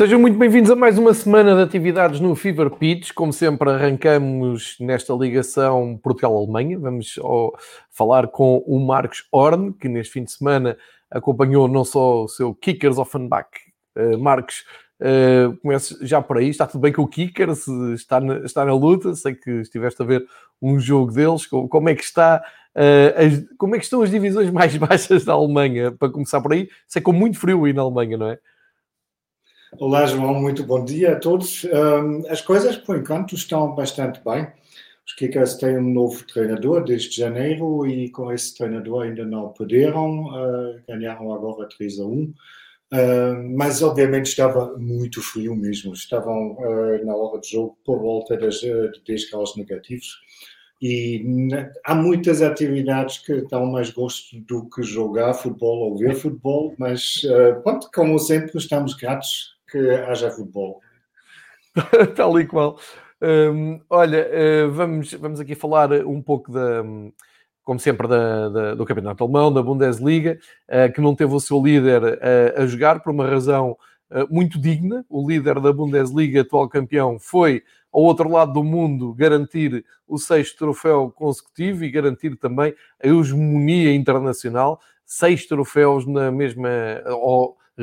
Sejam muito bem-vindos a mais uma semana de atividades no Fever Pitch. Como sempre, arrancamos nesta ligação Portugal-Alemanha. Vamos falar com o Marcos Horn, que neste fim de semana acompanhou não só o seu Kickers Offenbach. Uh, Marcos, uh, comece já por aí. Está tudo bem com o Kickers? Está na, está na luta? Sei que estiveste a ver um jogo deles. Como é que está? Uh, as, como é que estão as divisões mais baixas da Alemanha? Para começar por aí, sei com muito frio aí na Alemanha, não é? Olá, João, muito bom dia a todos. As coisas, por enquanto, estão bastante bem. Os Kickers têm um novo treinador desde janeiro e com esse treinador ainda não perderam, uh, ganharam agora 3 a 1. Uh, mas obviamente estava muito frio mesmo. Estavam uh, na hora de jogo por volta das, de 10 graus negativos. E há muitas atividades que dão mais gosto do que jogar futebol ou ver futebol, mas pronto, como sempre, estamos gratos que haja futebol. Tal e qual. Um, olha, uh, vamos, vamos aqui falar um pouco da, como sempre, da, da, do Campeonato Alemão, da Bundesliga, uh, que não teve o seu líder uh, a jogar por uma razão muito digna. O líder da Bundesliga, atual campeão, foi ao outro lado do mundo garantir o sexto troféu consecutivo e garantir também a hegemonia internacional. Seis troféus na mesma,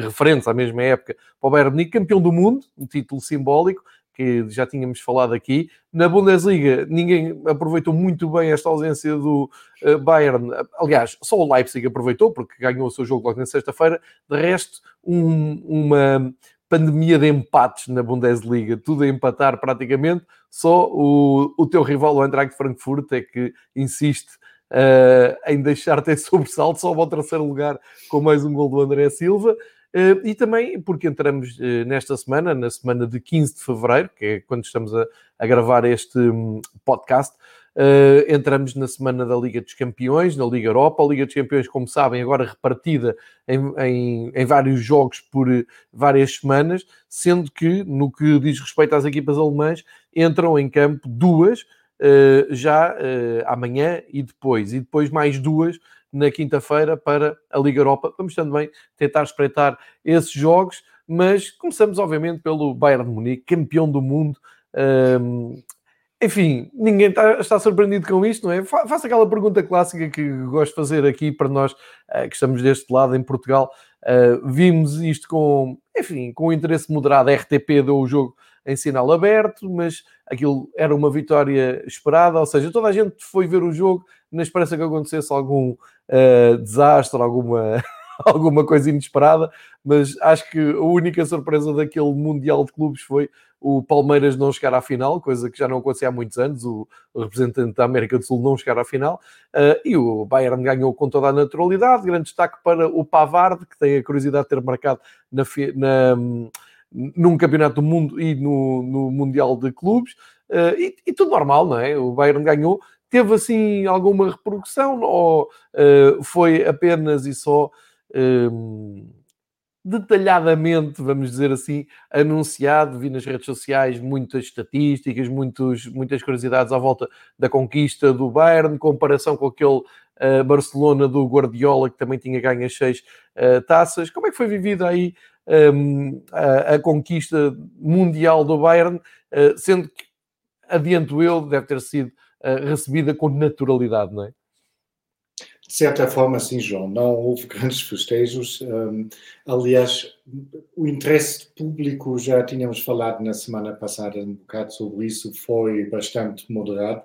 referentes à mesma época para o Bayern Munique, campeão do mundo, um título simbólico, que já tínhamos falado aqui. Na Bundesliga, ninguém aproveitou muito bem esta ausência do eh, Bayern. Aliás, só o Leipzig aproveitou, porque ganhou o seu jogo logo na sexta-feira. De resto, um, uma pandemia de empates na Bundesliga, tudo a empatar praticamente. Só o, o teu rival, o Eintracht Frankfurt, é que insiste uh, em deixar ter sobressalto, só ao terceiro lugar com mais um gol do André Silva. Uh, e também porque entramos uh, nesta semana, na semana de 15 de fevereiro, que é quando estamos a, a gravar este um, podcast, uh, entramos na semana da Liga dos Campeões, na Liga Europa. A Liga dos Campeões, como sabem, agora repartida em, em, em vários jogos por várias semanas, sendo que, no que diz respeito às equipas alemãs, entram em campo duas já amanhã e depois, e depois mais duas na quinta-feira para a Liga Europa. Vamos também tentar espreitar esses jogos, mas começamos, obviamente, pelo Bayern de Munique, campeão do mundo. Um, enfim, ninguém está, está, surpreendido com isto, não é? Faça aquela pergunta clássica que gosto de fazer aqui para nós uh, que estamos deste lado em Portugal. Uh, vimos isto com, enfim, com interesse moderado. A RTP deu o jogo em sinal aberto, mas aquilo era uma vitória esperada, ou seja, toda a gente foi ver o jogo na esperança que acontecesse algum uh, desastre, alguma, alguma coisa inesperada, mas acho que a única surpresa daquele Mundial de Clubes foi o Palmeiras não chegar à final, coisa que já não acontecia há muitos anos, o, representante da América do Sul não chegar à final, uh, e o Bayern ganhou com toda a naturalidade, grande destaque para o Pavard, que tem a curiosidade de ter marcado na, na num campeonato do mundo e no, no Mundial de Clubes, uh, e, e, tudo normal, não é? O Bayern ganhou. Teve assim alguma repercussão ou uh, foi apenas e só uh, detalhadamente, vamos dizer assim, anunciado? Vi nas redes sociais muitas estatísticas, muitos, muitas curiosidades à volta da conquista do Bayern, comparação com aquele Barcelona do Guardiola, que também tinha ganho as seis taças. Como é que foi vivida aí um, a, a, conquista mundial do Bayern, uh, sendo que, adianto eu, deve ter sido uh, recebida com naturalidade, não é? De certa forma, sim, João. Não houve grandes festejos. Um, aliás, o interesse público, já tínhamos falado na semana passada um bocado sobre isso, foi bastante moderado.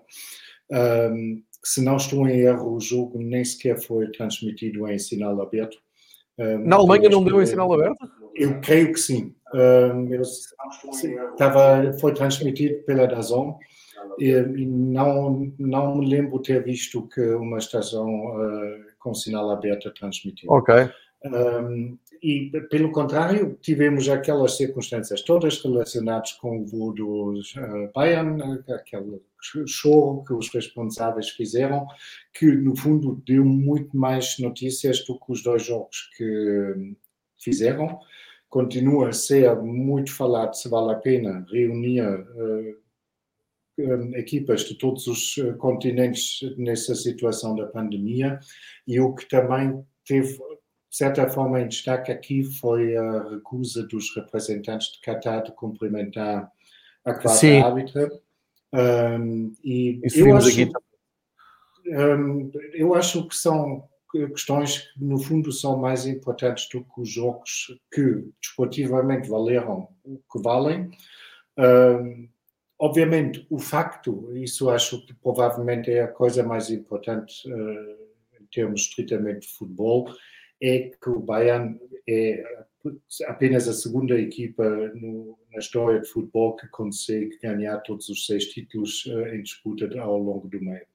Um, se não estou em erro, o jogo nem sequer foi transmitido em sinal aberto. Na Alemanha não deu em sinal aberto? Eu creio que sim. estava, foi transmitido pela Dazon e, não, não me lembro ter visto que uma estação uh, com sinal aberto transmitiu. Ok. Um, e, pelo contrário, tivemos aquelas circunstâncias todas relacionadas com o voo dos uh, Bayern, aquele show que os responsáveis fizeram, que no fundo deu muito mais notícias do que os dois jogos que fizeram. Continua a ser muito falado se vale a pena reunir uh, um, equipas de todos os uh, continentes nessa situação da pandemia. E o que também teve de certa forma, em destaque aqui foi a recusa dos representantes de Qatar de cumprimentar a quarta árbitra. Um, e eu acho, um, eu acho que são questões que, no fundo, são mais importantes do que os jogos que desportivamente valeram o que valem. Obviamente, o facto, isso acho que provavelmente é a coisa mais importante uh, em termos estritamente de futebol, é que o Bayern é apenas a segunda equipa no, na história de futebol que consegue ganhar todos os seis títulos uh, em disputa ao longo uma época.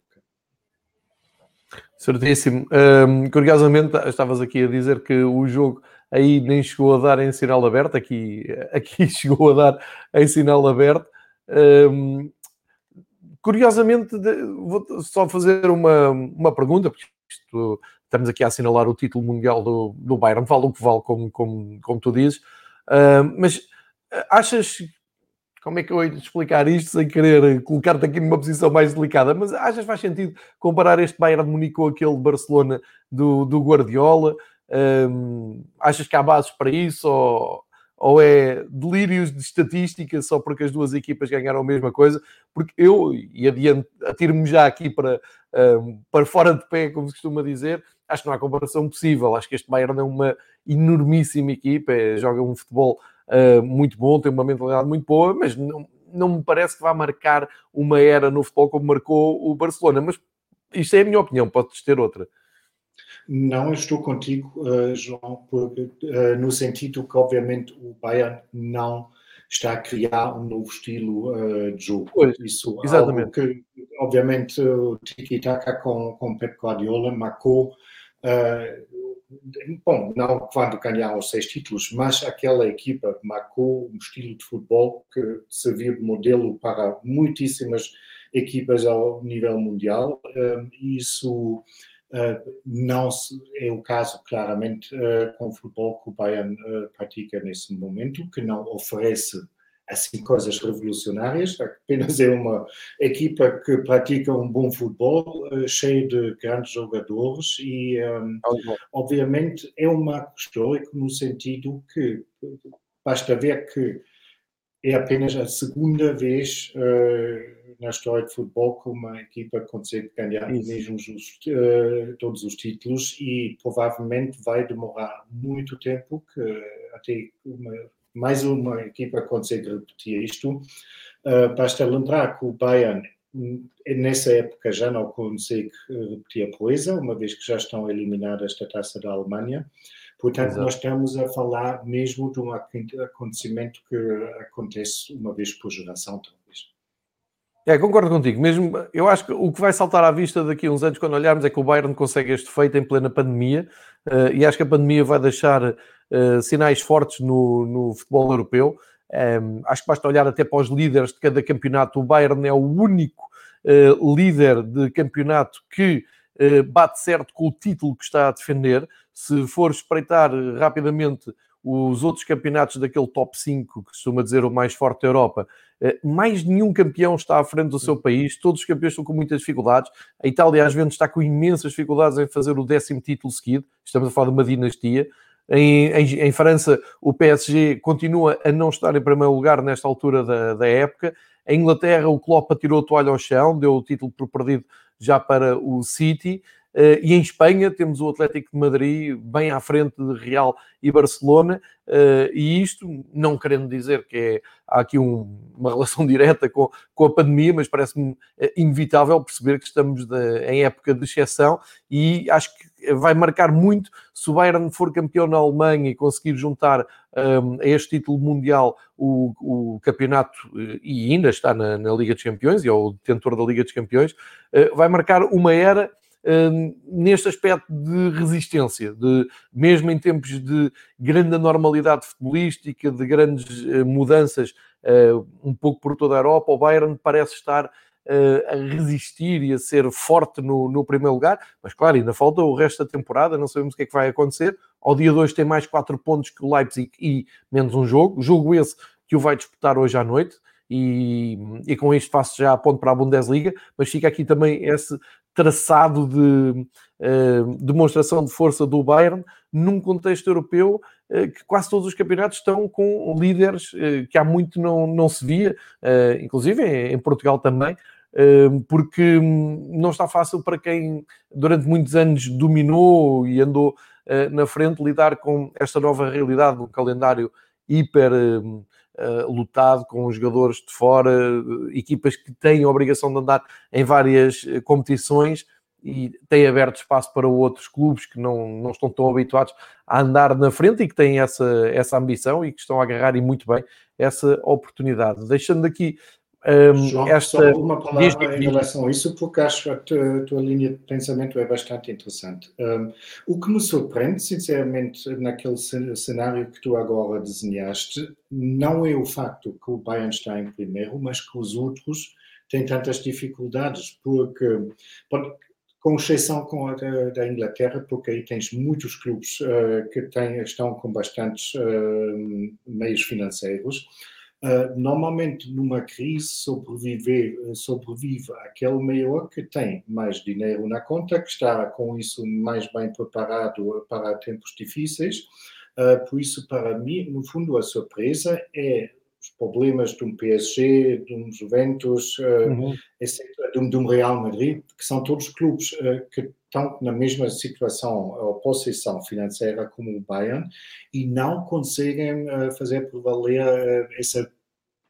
Certíssimo. Um, curiosamente, estavas aqui a dizer que o jogo aí nem chegou a dar em sinal aberto, aqui, aqui chegou a dar em sinal aberto. Um, curiosamente, vou só fazer uma, uma pergunta, porque isto, estamos aqui a assinalar o título mundial do, do Bayern, vale o que vale, como, como, como tu dizes, mas achas como é que eu hei de explicar isto sem querer colocar-te aqui numa posição mais delicada? Mas achas faz sentido comparar este Bayern de Munique com aquele Barcelona do, do Guardiola? Um, achas que há bases para isso? Ou, ou é delírios de estatística só porque as duas equipas ganharam a mesma coisa? Porque eu, e adiante, atiro-me já aqui para, um, para fora de pé, como se costuma dizer, acho que não há comparação possível. Acho que este Bayern é uma enormíssima equipa, é, joga um futebol uh, muito bom, tem uma mentalidade muito boa, mas não, não me parece que vá marcar uma era no futebol como marcou o Barcelona. Mas isto é a minha opinião, podes ter outra. Não estou contigo, uh, João, porque, uh, no sentido que, obviamente, o Bayern não está a criar um novo estilo uh, de jogo. Pois, Isso exatamente. que, obviamente, o Tiki-Taka com, com Pep Guardiola marcou bom, não quando ganharam os seis títulos, mas aquela equipa marcou um estilo de futebol que serviu de modelo para muitíssimas equipas ao nível mundial. E isso não é o caso, claramente, com o futebol que o Bayern pratica nesse momento, que não oferece assim coisas revolucionárias, apenas é uma equipa que pratica um bom futebol, uh, cheio de grandes jogadores e, um, obviamente, é um marco histórico no sentido que basta ver que é apenas a segunda vez uh, na história de futebol que uma equipa consegue ganhar mesmo os, uh, todos os títulos e provavelmente vai demorar muito tempo que até uma mais uma equipa consegue repetir isto. Uh, basta lembrar que o Bayern, nessa época, já não consegue repetir a proeza, uma vez que já estão eliminadas da taça da Alemanha. Portanto, Exato. nós estamos a falar mesmo de um acontecimento que acontece uma vez por geração, talvez. É, concordo contigo. Mesmo, eu acho que o que vai saltar à vista daqui a uns anos, quando olharmos, é que o Bayern consegue este feito em plena pandemia, e acho que a pandemia vai deixar uh, sinais fortes no, no futebol europeu. Um, ehm, acho que basta olhar até para os líderes de cada campeonato. O Bayern é o único uh, líder de campeonato que uh, bate certo com o título que está a defender. Se for espreitar rapidamente os outros campeonatos daquele top 5, que costuma dizer o mais forte da Europa, mais nenhum campeão está à frente do seu país, todos os campeões estão com muitas dificuldades. A Itália, às vezes, está com imensas dificuldades em fazer o décimo título seguido. Estamos a falar de uma dinastia. Em, em, em, França, o PSG continua a não estar em primeiro lugar nesta altura da, da época. Em Inglaterra, o Klopp atirou a toalha ao chão, deu o título por perdido já para o City. Uh, e em Espanha temos o Atlético de Madrid bem à frente de Real e Barcelona, uh, e isto não querendo dizer que é, há aqui um, uma relação direta com, com a pandemia, mas parece-me eh, inevitável perceber que estamos de, em época de exceção e acho que vai marcar muito se o Bayern for campeão na Alemanha e conseguir juntar um, a este título mundial o, o campeonato e ainda está na, na Liga dos Campeões e é o detentor da Liga dos Campeões, uh, vai marcar uma era neste aspecto de resistência, de, mesmo em tempos de grande anormalidade futebolística, de grandes uh, mudanças uh, um pouco por toda a Europa, o Bayern parece estar uh, a resistir e a ser forte no, no, primeiro lugar, mas claro, ainda falta o resto da temporada, não sabemos o que é que vai acontecer. Ao dia 2 tem mais 4 pontos que o Leipzig e menos um jogo, jogo esse que o vai disputar hoje à noite e, e com isto faço já a ponto para a Bundesliga, mas fica aqui também esse traçado de uh, demonstração de força do Bayern num contexto europeu uh, que quase todos os campeonatos estão com líderes uh, que há muito não, não se via, inclusive em Portugal também, porque hum, não está fácil para quem durante muitos anos dominou e andou na frente lidar com esta nova realidade do calendário hiper hum, lutado com jogadores de fora, equipas que têm a obrigação de andar em várias competições e têm aberto espaço para outros clubes que não, não estão tão habituados a andar na frente e que têm essa, essa ambição e que estão a agarrar e muito bem essa oportunidade. Deixando aqui um, João, esta... só uma palavra em relação a isso, porque acho que a tua, a tua linha de pensamento é bastante interessante. Um, o que me surpreende, sinceramente, naquele cenário que tu agora desenhaste, não é o facto que o Bayern está em primeiro, mas que os outros têm tantas dificuldades, porque, com exceção com a da, da Inglaterra, porque aí tens muitos clubes uh, que têm, estão com bastantes uh, meios financeiros, Uh, normalmente, numa crise, sobreviver, eh, sobrevive aquele maior que tem mais dinheiro na conta, que está com isso mais bem preparado para tempos difíceis. Uh, por isso, para mim, no fundo, a surpresa é os problemas de um PSG, de um Juventus, uh, uhum. etc., de um, de um, Real Madrid, que são todos clubes que estão na mesma situação ou posição financeira como o Bayern e não conseguem uh, fazer prevaler uh, essa,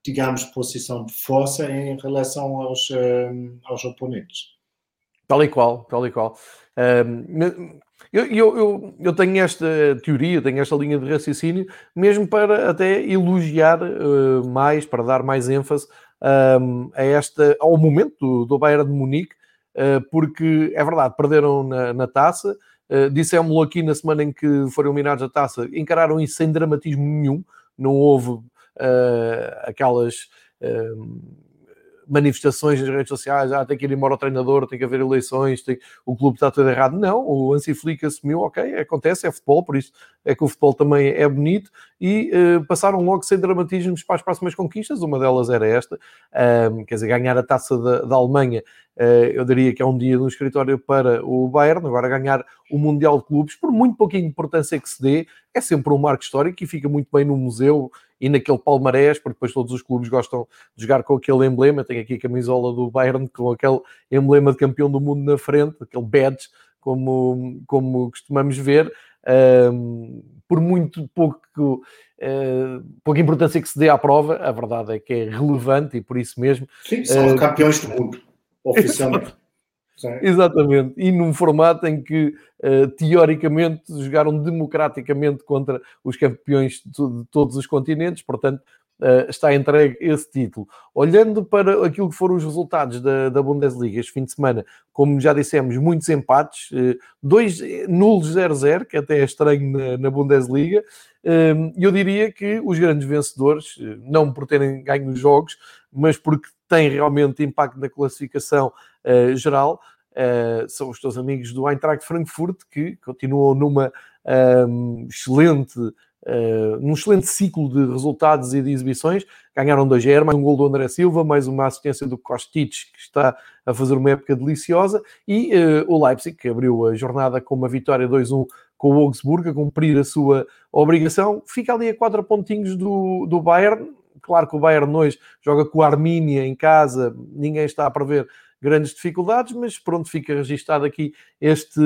digamos, posição de força em relação aos, uh, aos oponentes. Tal e qual, tal e qual. Um, eu, eu, eu, eu, tenho esta teoria, tenho esta linha de raciocínio, mesmo para até elogiar mais, para dar mais ênfase um, a esta, ao momento do, do Bayern de Munique, eh, porque é verdade, perderam na, na taça, uh, dissemos-lo aqui na semana em que foram eliminados a taça, encararam isso sem dramatismo nenhum, não houve uh, aquelas uh, manifestações nas redes sociais, ah, tem que ir embora o treinador, tem que haver eleições, tem... o clube está tudo errado. Não, o Ansi Flick assumiu, ok, acontece, é futebol, por isso é que o futebol também é bonito, e uh, passaram logo sem dramatismos para as próximas conquistas, uma delas era esta, quer dizer, ganhar a taça da, da Alemanha eh, eu diria que é um dia no escritório para o Bayern. Agora, ganhar o Mundial de Clubes, por muito pouquinho importância que se dê, é sempre um marco histórico e fica muito bem no museu e naquele palmarés, porque depois todos os clubes gostam de jogar com aquele emblema. Tenho aqui a camisola do Bayern com aquele emblema de campeão do mundo na frente, aquele badge, como, como costumamos ver. Um, por muito pouco, uh, pouca importância que se dê à prova, a verdade é que é relevante e por isso mesmo. Sim, são uh, campeões do mundo oficialmente. Exatamente, e num formato em que uh, teoricamente jogaram democraticamente contra os campeões de, todos os continentes, portanto uh, está entregue esse título. Olhando para aquilo que foram os resultados da, da Bundesliga este fim de semana, como já dissemos, muitos empates, uh, dois nulos 0-0, que até é estranho na, na Bundesliga, eu diria que os grandes vencedores, não por terem ganho os jogos, mas porque tem realmente impacto na classificação uh, geral. Uh, são os teus amigos do Eintracht Frankfurt que continuam numa um, ehm, excelente Uh, num excelente ciclo de resultados e de exibições. Ganharam 2-0, mais um gol do André Silva, mais uma assistência do Kostic, que está a fazer uma época deliciosa, e uh, o Leipzig, que abriu a jornada com uma vitória 2-1 com o Augsburg, a cumprir a sua obrigação, fica ali a quatro pontinhos do, do Bayern, Claro que o Bayern hoje joga com a Armínia em casa, ninguém está a prever grandes dificuldades, mas pronto, fica registado aqui este,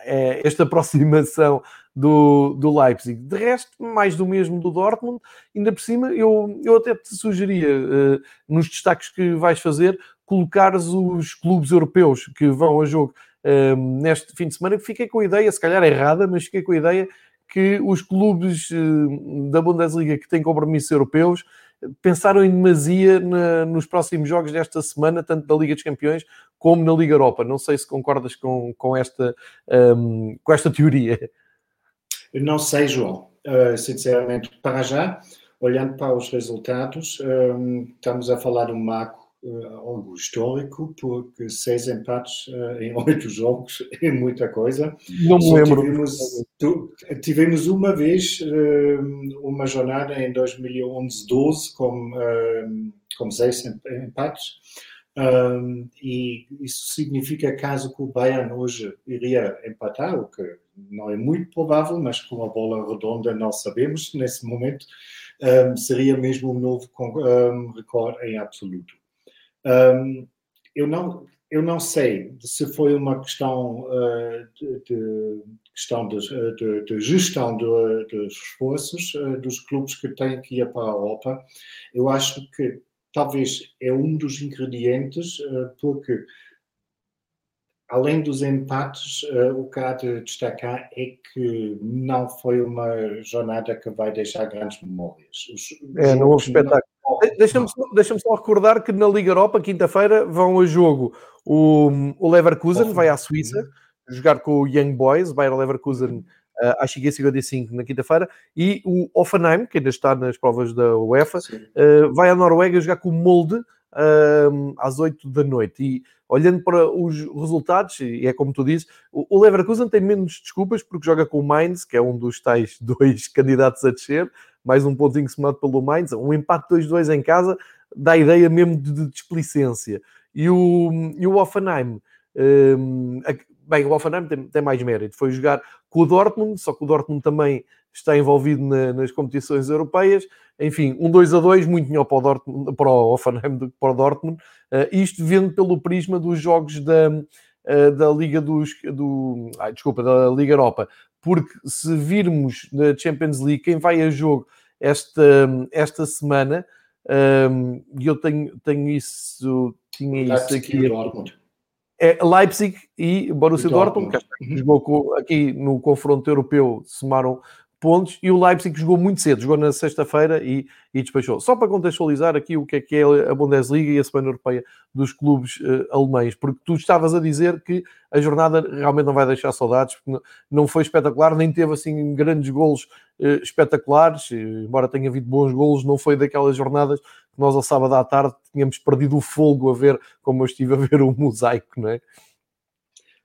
é, esta aproximação do, do Leipzig. De resto, mais do mesmo do Dortmund, ainda por cima, eu, eu até te sugeria, uh, nos destaques que vais fazer, colocares os clubes europeus que vão a jogo uh, neste fim de semana, que fiquei com a ideia, se calhar errada, mas fiquei com a ideia que os clubes eh, da Bundesliga que têm compromissos europeus pensaram em demasia na, nos próximos jogos desta semana, tanto da Liga dos Campeões como na Liga Europa. Não sei se concordas com, com, esta, um, ehm, com esta teoria. Não sei, João. Uh, sinceramente, para já, olhando para os resultados, um, ehm, estamos a falar um marco algo histórico, porque seis empates em oito jogos é muita coisa. Não me lembro. Tivemos, tivemos uma vez uma jornada em 2011-12 com, com seis empates. Um, e isso significa caso que o Bayern hoje iria empatar, o que não é muito provável, mas com a bola redonda nós sabemos nesse momento, um, seria mesmo um novo um, recorde em absoluto. Eu não eu não sei se foi uma questão uh, de, de, questão de, de, de gestão dos esforços uh, dos clubes que têm que ir para a Europa. Eu acho que talvez é um dos ingredientes, eh, porque além dos empates, o que há de destacar é que não foi uma jornada que vai deixar grandes memórias. Os é, não houve espetáculo. Deixa-me só, deixa só recordar que na Liga Europa, quinta-feira, vão a jogo o, o Leverkusen, vai à Suíça, jogar com o Young Boys, Bayer Leverkusen uh, às 55 na quinta-feira, e o Offenheim, que ainda está nas provas da UEFA, uh, vai à Noruega jogar com o Molde uh, às 8 da noite. E olhando para os resultados, e é como tu dizes, o Leverkusen tem menos desculpas porque joga com o Mainz, que é um dos tais dois candidatos a descer, mais um pontinho somado pelo Mainz, um empate 2-2 em casa dá a ideia mesmo de displicência. E o, e o Offenheim, um, bem, o Offenheim tem, tem, mais mérito, foi jogar com o Dortmund, só que o Dortmund também está envolvido na, nas competições europeias. Enfim, um 2 a 2 muito melhor para o, Dortmund, para o Offenheim do que para o Dortmund. Uh, isto vendo pelo prisma dos jogos da, uh, da Liga dos... Do, desculpa, da Liga Europa. Porque se virmos na Champions League, quem vai a jogo esta, esta semana, um, e eu tenho, tenho isso, tinha isso aqui. é Leipzig e Borussia Dortmund, Dortmund que uhum. jogou aqui no confronto europeu, somaram pontos, e o Leipzig jogou muito cedo, jogou na sexta-feira e, e, despachou. Só para contextualizar aqui o que é que é a Bundesliga e a Semana Europeia dos clubes uh, alemães, porque tu estavas a dizer que a jornada realmente não vai deixar saudades, porque não foi espetacular, nem teve assim grandes golos uh, espetaculares, embora tenha havido bons golos, não foi daquelas jornadas que nós ao sábado à tarde tínhamos perdido o fogo a ver como eu estive a ver o mosaico, não é?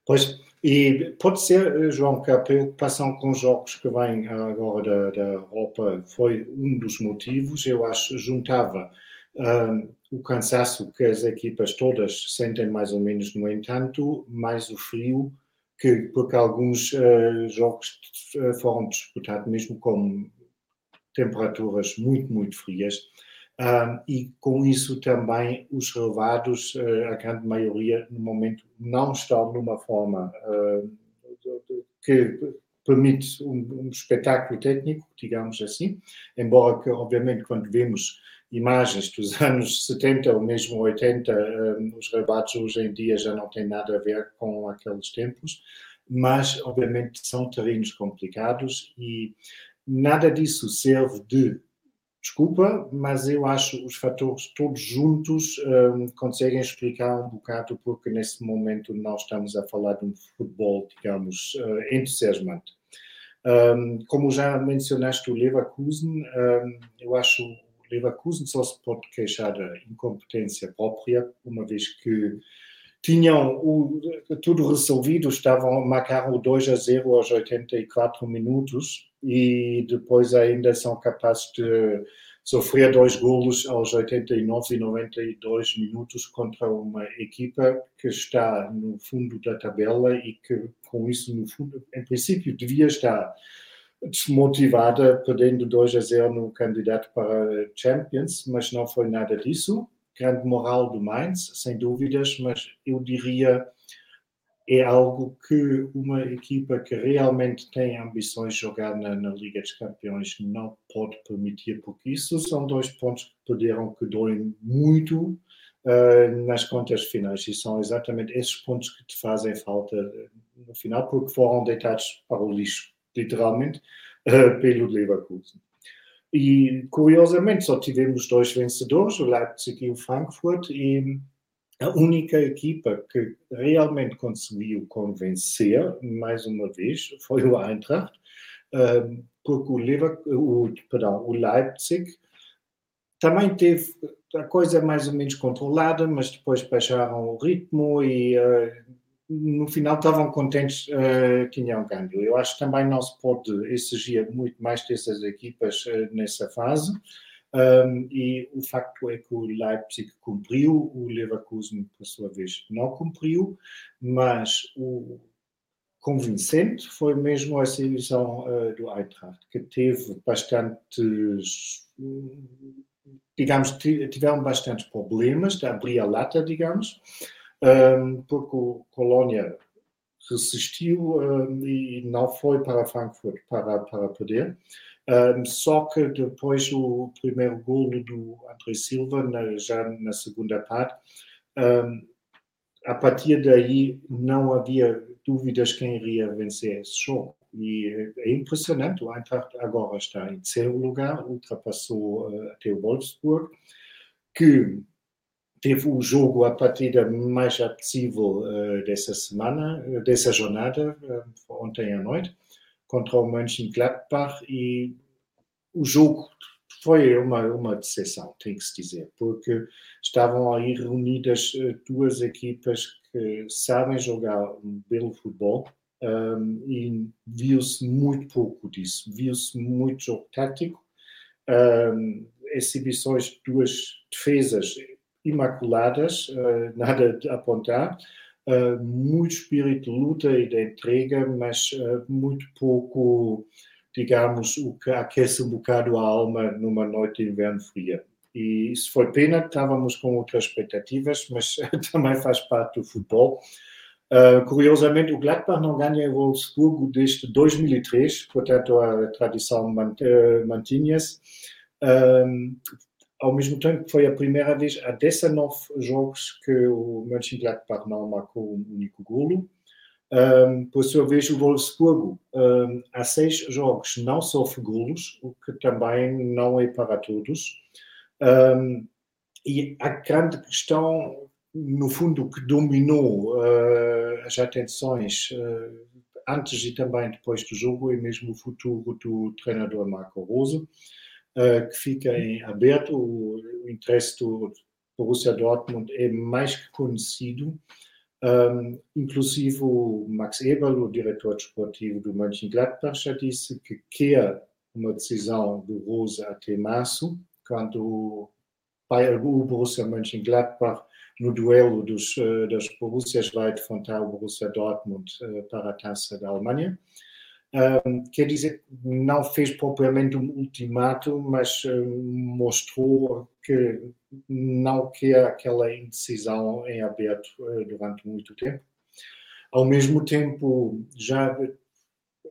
Pois, e pode ser, eh, João, que a preocupação com os jogos que vêm agora da, da Europa foi um dos motivos. Eu acho, juntava um, o cansaço que as equipas todas sentem mais ou menos, no entanto, mais o frio, que, porque alguns uh, jogos eh, foram disputados mesmo com temperaturas muito, muito frias. E com isso também os relevados, uh, a grande maioria, no momento, não estão numa forma que permite um, um, espetáculo técnico, digamos assim, embora que, obviamente, quando vemos imagens dos anos 70 ou mesmo 80, um, os relevados hoje em dia já não têm nada a ver com aqueles tempos, mas, obviamente, são terrenos complicados e nada disso serve de desculpa, mas eu acho os fatores todos juntos um, conseguem explicar um bocado porque nesse momento nós estamos a falar de um futebol, digamos, uh, entusiasmante. Um, como já mencionaste o Leverkusen, um, eu acho o Leverkusen só se pode queixar da incompetência própria, uma vez que tinham o, tudo resolvido, estavam marcaram o 2 a 0 aos 84 minutos e depois ainda são capazes de sofrer dois golos aos 89 e 92 minutos contra uma equipa que está no fundo da tabela e que com isso no fundo, em princípio devia estar desmotivada, perdendo 2 a 0 no candidato para Champions, mas não foi nada disso. Grande moral do Mainz, sem dúvidas, mas eu diria é algo que uma equipa que realmente tem ambições de jogar na, na, Liga dos Campeões não pode permitir, porque isso são dois pontos que perderam que doem muito uh, nas contas finais e são exatamente esses pontos que te fazem falta no final, porque foram deitados para o lixo, literalmente, uh, pelo Leverkusen. E curiosamente só tivemos dois vencedores, o Leipzig e o Frankfurt, e a única equipa que realmente conseguiu convencer, mais uma vez, foi o Eintracht, porque o, Lever, o, perdão, o Leipzig também teve a coisa mais ou menos controlada, mas depois baixaram o ritmo e uh, no final estavam contentes uh, tinham ganho. Eu acho que também não se pode exigir muito mais dessas equipas uh, nessa fase. Um, e o facto é que o Leipzig cumpriu, o Leverkusen, por sua vez, não cumpriu, mas o convincente foi mesmo a exibição uh, do Eintracht, que teve bastantes, digamos, tiveram bastantes problemas de abrir a lata, digamos, porque o Colônia resistiu e não foi para Frankfurt para, para. Um, só que depois o primeiro golo do André Silva, na, já na segunda parte, a partir daí não havia dúvidas quem iria vencer esse jogo. E é impressionante, o Eintracht agora está em terceiro lugar, ultrapassou até o Wolfsburg, que teve o jogo, a partida mais apetecível uh, dessa semana, dessa jornada, uh, ontem à noite contra o Mönchengladbach e o jogo foi uma, uma decepção, tem que se dizer, porque estavam aí reunidas eh, duas equipas que sabem jogar um belo futebol um, e viu-se muito pouco disso, viu-se muito jogo tático, um, exibições de duas defesas imaculadas, uh, nada a apontar, uh, muito espírito de luta e de entrega, mas uh, muito pouco, digamos, o que aquece um bocado a alma numa noite de inverno fria. E isso foi pena, estávamos com outras expectativas, mas também faz parte do futebol. Uh, curiosamente, o Gladbach não ganha em Wolfsburgo desde 2003, portanto a tradição mantinha-se ao mesmo tempo que foi a primeira vez há 19 jogos que o Mönchengladbach não marcou um único golo. Um, por sua vez, o Wolfsburgo um, há seis jogos não sofre golos, o que também não é para todos. Um, e a grande questão, no fundo, que dominou uh, as atenções uh, antes e também depois do jogo é mesmo o futuro do treinador Marco Rose que fica em aberto. O, o, interesse do Borussia Dortmund é mais que conhecido. Um, inclusive o Max Eberl, o diretor desportivo do Mönchengladbach, já disse que quer uma decisão do Rose até março, quando o Borussia Mönchengladbach no duelo dos, das Borussias vai defrontar o Borussia Dortmund para a Taça da Alemanha. Um, quer dizer, não fez propriamente um ultimato, mas mostrou que não quer aquela indecisão em aberto uh, durante muito tempo. Ao mesmo tempo, já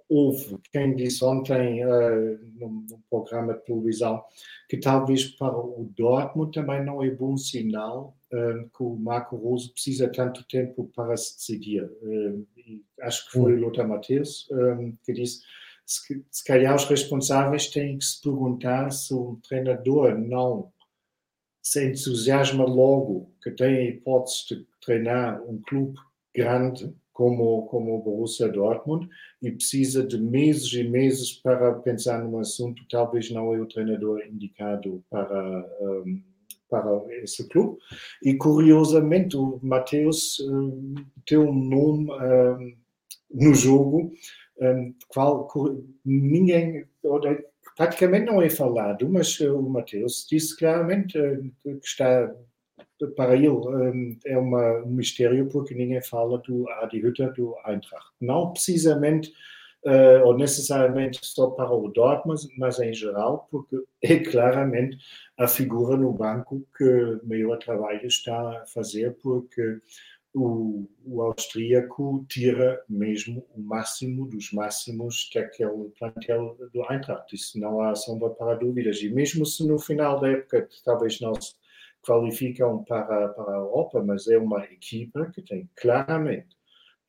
houve quem disse ontem uh, num, num, programa de televisão que talvez para o Dortmund também não é bom sinal uh, que o Marco Rose precisa tanto tempo para se decidir. Uh, acho que foi o Lothar Matheus que disse se, se calhar os responsáveis têm que se perguntar se o treinador não se entusiasma logo que tem a hipótese de treinar um clube grande como, como o Borussia Dortmund e precisa de meses e meses para pensar num assunto, talvez não é o treinador indicado para, um, para esse clube. E curiosamente, o Mateus um, tem um nome um, no jogo um, qual ninguém, praticamente não é falado, mas o Mateus disse claramente uh, que está para ele um, é um mistério porque ninguém fala do Adi Hütter do Eintracht. Não precisamente uh, ou necessariamente só para o Dortmund, mas em geral, porque é claramente a figura no banco que maior trabalho está a fazer, porque o, o, austríaco tira mesmo o máximo dos máximos daquele plantel do Eintracht. Isso não há sombra para dúvidas. E mesmo se no final da época talvez não se qualificam para, para a Europa, mas é uma equipa que tem claramente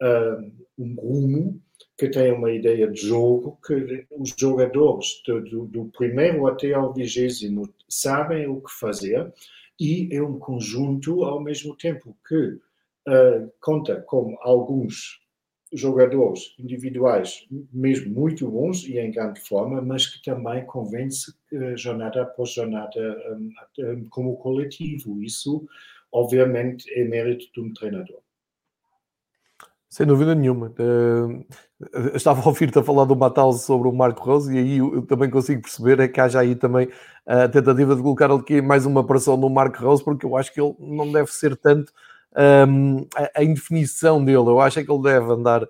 um, um rumo, que tem uma ideia de jogo, que os jogadores do, do, do primeiro até ao vigésimo sabem o que fazer e é um conjunto ao mesmo tempo que uh, conta com alguns jogadores individuais mesmo muito bons e em grande forma, mas que também convence jornada após jornada como coletivo. Isso, obviamente, é mérito de um treinador. Sem dúvida nenhuma. Uh, estava a ouvir-te a falar do Matheus sobre o Marco Rose e aí eu, também consigo perceber é que haja aí também a tentativa de colocar aqui mais uma pressão no Marco Rose, porque eu acho que ele não deve ser tanto um, a, a, indefinição dele. Eu acho é que ele deve andar uh,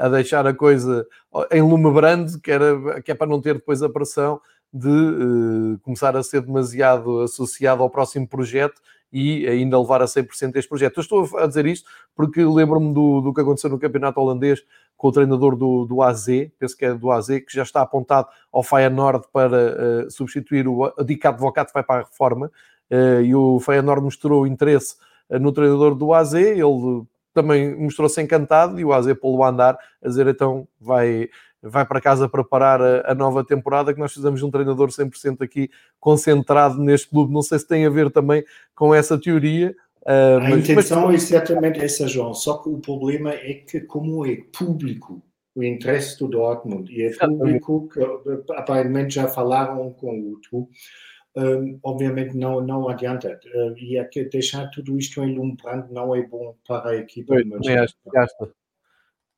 a deixar a coisa em lume brando, que, era, que é para não ter depois a pressão de uh, começar a ser demasiado associado ao próximo projeto e ainda levar a 100% este projeto. Eu estou a dizer isto porque lembro-me do, do que aconteceu no campeonato holandês com o treinador do, do AZ, penso que é do AZ, que já está apontado ao Feyenoord para uh, substituir o Dicat Vocat, vai para a reforma, uh, e o Feyenoord mostrou interesse no treinador do AZ, ele também mostrou-se encantado e o AZ pô-lo a andar, a dizer então vai vai para casa preparar a, a, nova temporada, que nós fizemos um treinador 100% aqui concentrado neste clube. Não sei se tem a ver também com essa teoria. Uh, a mas, intenção mas... é certamente essa, João, só que o problema é que, como é público o interesse do Dortmund e é público que aparentemente já falaram com o tu, um, obviamente não, não adianta. Uh, e é que deixar tudo isto em lumbrando não é bom para a equipa. Pois, mas, acho, acho.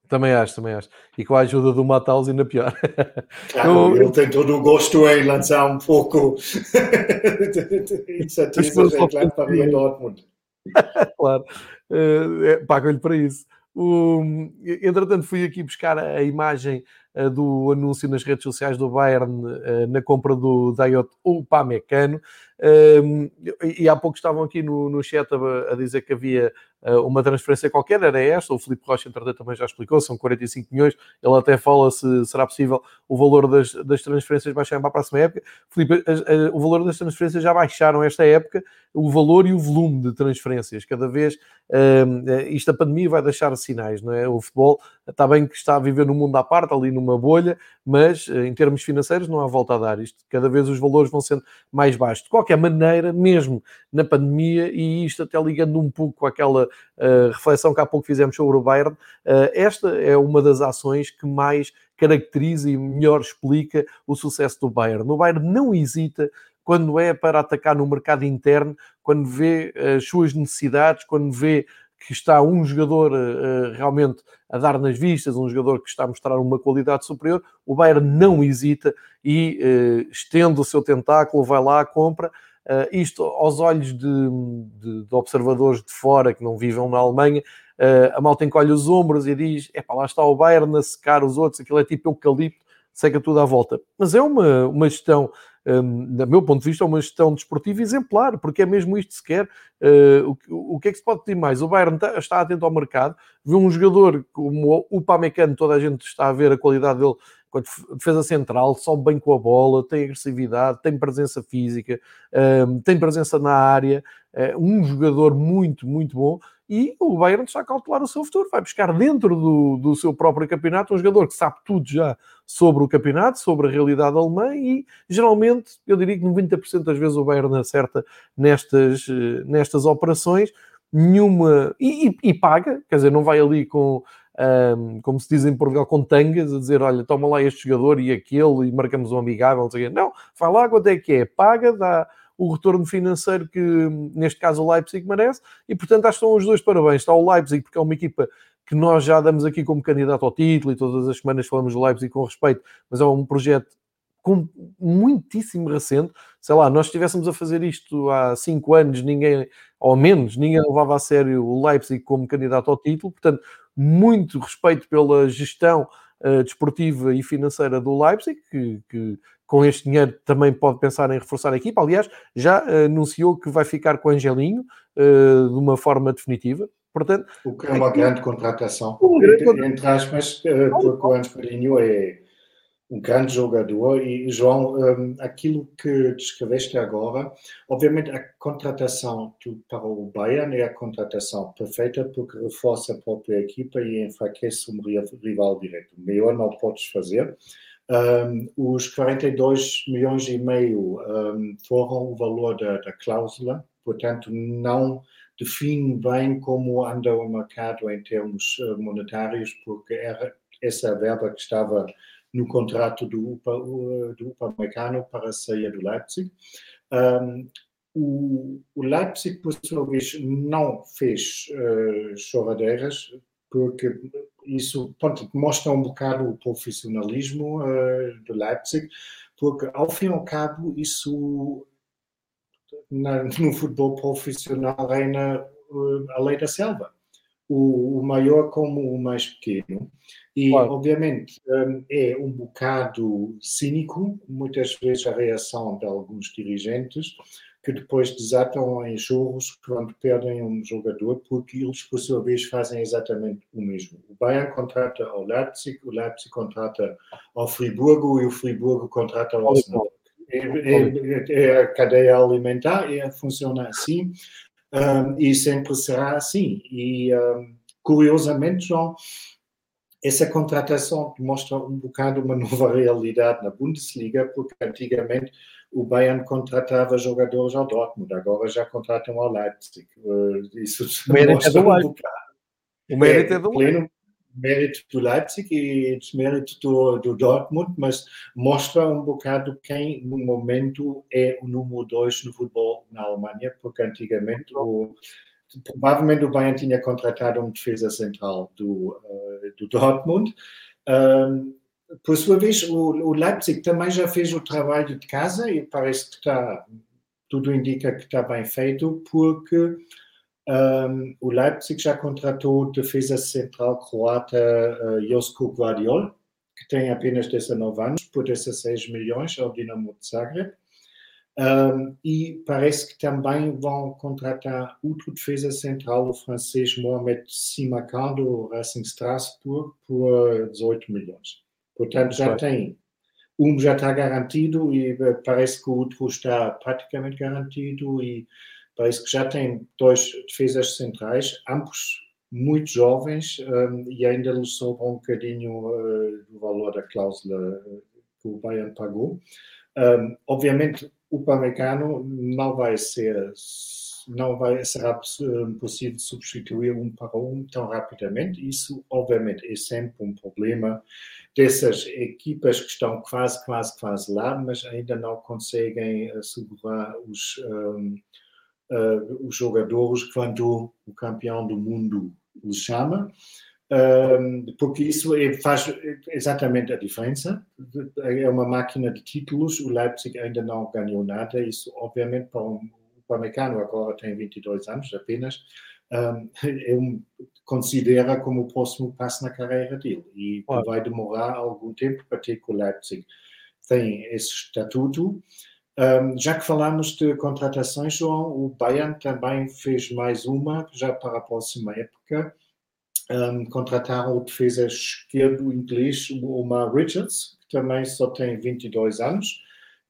Também acho, também acho. E com a ajuda do Mataus ainda pior. Claro, eu... ele tem todo o gosto em lançar um pouco de incertezas em Gladbach e Dortmund. claro, uh, é, pagam-lhe para isso. O, entretanto, fui aqui buscar a imagem uh, do anúncio nas redes sociais do Bayern uh, na compra do Dayot Upamecano. Uh, e há pouco estavam aqui no, no chat a, a dizer que havia eh, uma transferência qualquer, era esta, o Filipe Rocha, entretanto, também já explicou, são 45 milhões, ele até fala se será possível o valor das, das transferências baixarem para a próxima época. Filipe, o valor das transferências já baixaram esta época, o valor e o volume de transferências, cada vez, uh, isto a pandemia vai deixar sinais, não é? O futebol está bem que está a viver num mundo à parte, ali numa bolha, mas em termos financeiros não há volta a dar isto, cada vez os valores vão sendo mais baixos. De qualquer maneira, mesmo na pandemia, e isto até ligando um pouco àquela reflexão que há pouco fizemos sobre o Bayern, uh, esta é uma das ações que mais caracteriza e melhor explica o sucesso do Bayern. O Bayern não hesita quando é para atacar no mercado interno, quando vê as suas necessidades, quando vê que está um jogador uh, realmente a dar nas vistas, um jogador que está a mostrar uma qualidade superior, o Bayern não hesita e uh, estende o seu tentáculo, vai lá, compra. Uh, isto aos olhos de, de, de, observadores de fora que não vivem na Alemanha, uh, a malta encolhe os ombros e diz: é lá está o Bayern a secar os outros, aquilo é tipo eucalipto, seca tudo à volta. Mas é uma, uma gestão, um, do meu ponto de vista, é uma gestão desportiva exemplar, porque é mesmo isto que se quer. Uh, o, o que é que se pode pedir mais? O Bayern está, está atento ao mercado, vê um jogador como o Pamecano, toda a gente está a ver a qualidade dele defesa central, sobe bem com a bola, tem agressividade, tem presença física, um, tem presença na área, é um jogador muito, muito bom. E o Bayern está a calcular o seu futuro, vai buscar dentro do, do seu próprio campeonato um jogador que sabe tudo já sobre o campeonato, sobre a realidade alemã e geralmente, eu diria que 90% das vezes o Bayern acerta nestas, eh, nestas operações, nenhuma. E, e, e paga, quer dizer, não vai ali com como se diz em Portugal, com tangas, a dizer, olha, toma lá este jogador e aquele e marcamos um amigável, não sei. Não, vai lá quanto é que é, paga, dá o retorno financeiro que, neste caso, o Leipzig merece, e portanto acho que estão os dois parabéns. Está o Leipzig, porque é uma equipa que nós já damos aqui como candidato ao título e todas as semanas falamos do Leipzig com respeito, mas é um projeto com muitíssimo recente. Sei lá, nós estivéssemos a fazer isto há cinco anos, ninguém, ou menos, ninguém levava a sério o Leipzig como candidato ao título. Portanto, muito respeito pela gestão uh, desportiva e financeira do Leipzig, que, que, com este dinheiro também pode pensar em reforçar a equipa. Aliás, já uh, anunciou que vai ficar com o Angelinho uh, de uma forma definitiva. Portanto, o que é uma grande contratação. Entre, entre aspas, porque o Angelinho é um grande jogador e João, um, aquilo que descreveste agora, obviamente a contratação para o Bayern é a contratação perfeita porque reforça a própria equipa e enfraquece um rival direto. Melhor não podes fazer. Um, os 42 milhões e meio um, foram o valor da, da cláusula portanto, não define bem como anda o mercado em termos eh, monetários, porque era essa verba que estava no contrato do, UPA, do Upamecano para sair do Leipzig. Um, o, o, Leipzig, por sua vez, não fez uh, choradeiras, porque isso pronto, mostra um bocado o profissionalismo uh, do Leipzig, porque ao fim e ao cabo isso na, no futebol profissional reina uh, a lei da selva. O, o, maior como o mais pequeno. E, claro. obviamente, um, é um bocado cínico, muitas vezes, a reação de alguns dirigentes, que depois desatam em churros quando perdem um jogador, porque eles, por sua vez, fazem exatamente o mesmo. O Bayern contrata ao Leipzig, o Leipzig contrata ao Friburgo e o Friburgo contrata ao Arsenal. É, é, é, a cadeia alimentar é, funciona assim um, e sempre será assim. E, um, curiosamente, João, essa contratação mostra um bocado uma nova realidade na Bundesliga, porque antigamente o Bayern contratava jogadores ao Dortmund, agora já contratam ao Leipzig. Eh, isso o mérito é do um bocado. O mérito é, é do pleno mérito do Leipzig e desmérito do, do Dortmund, mas mostra um bocado quem no momento é o número dois no futebol na Alemanha, porque antigamente o, provavelmente o Bayern tinha contratado um defesa central do, uh, do Dortmund. Por sua vez, o, Leipzig também já fez o trabalho de casa e parece que está, tudo indica que está bem feito, porque um, o Leipzig já contratou defesa central croata uh, Josko Guardiol, que tem apenas 19 anos, por 16 milhões ao Dinamo de Zagreb. Um, e parece que também vão contratar outro defesa central, o francês Mohamed Simakan, do Racing Strasbourg, por 18 milhões. Portanto, já tem. Um já está garantido e eh, parece que o outro está praticamente garantido e parece que já tem dois defesas centrais, ambos muito jovens um, e ainda lhes sobra um bocadinho uh, do valor da cláusula eh, que o Bayern pagou. Um, obviamente, o Pamecano não vai ser não vai será possível substituir um para um tão rapidamente. Isso, obviamente, é sempre um problema dessas equipas que estão quase, quase, quase lá, mas ainda não conseguem assegurar os, um, uh, os jogadores quando o campeão do mundo os chama. Porque isso é, faz exatamente a diferença. É uma máquina de títulos. O Leipzig ainda não ganhou nada. Isso, obviamente, para um Upamecano agora tem 22 anos apenas, um, considera como o próximo passo na carreira dele e claro. vai demorar algum tempo para ter que o Leipzig tem esse estatuto. Um, já que falamos de contratações, João, o Bayern também fez mais uma já para a próxima época. Um, contrataram o defesa esquerdo inglês, o Omar Richards, que também só tem 22 anos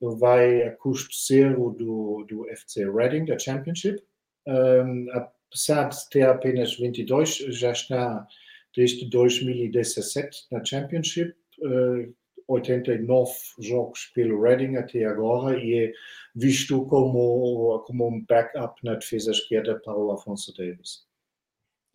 ele vai a custo zero do, do FC Reading, da Championship. Um, apesar de ter apenas 22, já está desde 2017 na Championship. Uh, 89 jogos pelo Reading até agora e é visto como, como um backup na defesa esquerda para o Afonso Davis.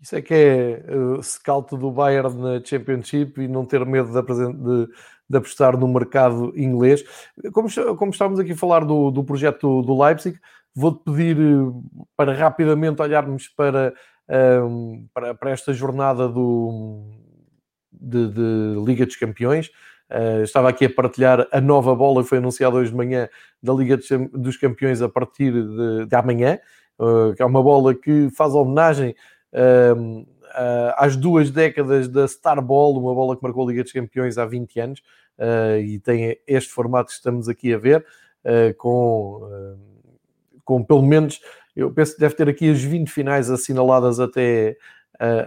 Isso é que é uh, scout do Bayern na Championship e não ter medo de, de, de apostar no mercado inglês. Como, como estávamos aqui a falar do, do projeto do Leipzig, vou-te pedir uh, para rapidamente olharmos para, um, para, para, esta jornada do, de, de Liga dos Campeões. Uh, estava aqui a partilhar a nova bola que foi anunciada hoje de manhã da Liga dos Campeões a partir de, de amanhã, uh, que é uma bola que faz homenagem uh, às duas décadas da Star Ball, uma bola que marcou a Liga dos Campeões há 20 anos, uh, e tem este formato que estamos aqui a ver, uh, com, com pelo menos, eu penso que deve ter aqui as 20 finais assinaladas até,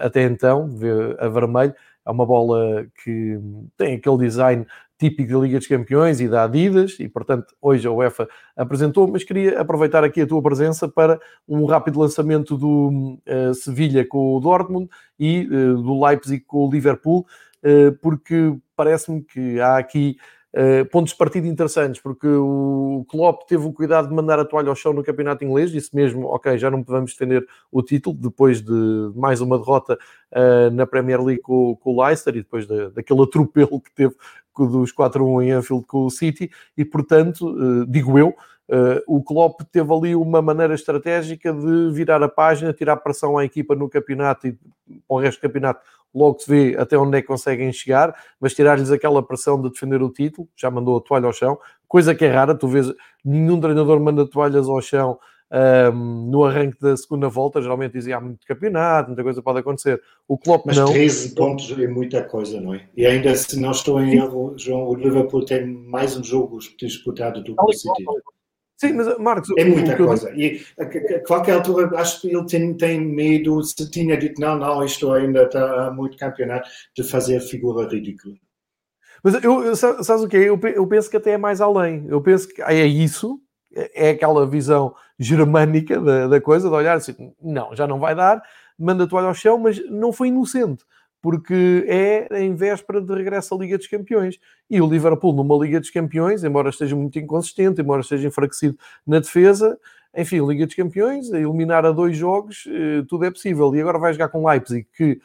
até então, a vermelho. É uma bola que tem aquele design típico da Liga dos Campeões e da Adidas, e portanto hoje a UEFA apresentou, mas queria aproveitar aqui a tua presença para um rápido lançamento do uh, Sevilha com o Dortmund e uh, do Leipzig com o Liverpool, uh, porque parece-me que há aqui uh, pontos de partida interessantes, porque o Klopp teve o cuidado de mandar a toalha ao chão no campeonato inglês, disse mesmo, ok, já não podemos defender o título, depois de mais uma derrota uh, na Premier League com, com, o Leicester, e depois de, daquele atropelo que teve dos 4-1 em Anfield com o City, e portanto, uh, digo eu, Uh, o Klopp teve ali uma maneira estratégica de virar a página, tirar pressão à equipa no campeonato e para o resto do campeonato logo se vê até onde é que conseguem chegar, mas tirar-lhes aquela pressão de defender o título, já mandou a toalha ao chão, coisa que é rara, tu vês, nenhum treinador manda toalhas ao chão um, no arranque da segunda volta, geralmente dizia há muito campeonato, muita coisa pode acontecer. O Klopp Mas não. 13 pontos é muita coisa, não é? E ainda se não estou em erro, João, o Liverpool tem mais um jogo disputado do que o City. Sim, mas Marcos. É muita coisa. E a, qualquer altura acho que ele tem, tem medo, se tinha dito não, não, isto ainda está muito campeonato, de fazer figura ridícula. Mas eu, eu sabes o quê? Eu, eu penso que até é mais além. Eu penso que é isso, é, aquela visão germânica da, da coisa, de olhar assim, não, já não vai dar, manda a toalha ao chão, mas não foi inocente porque é em véspera de regresso à Liga dos Campeões. E o Liverpool, numa Liga dos Campeões, embora esteja muito inconsistente, embora esteja enfraquecido na defesa, enfim, Liga dos Campeões, a eliminar a dois jogos, eh, tudo é possível. E agora vai jogar com Leipzig, que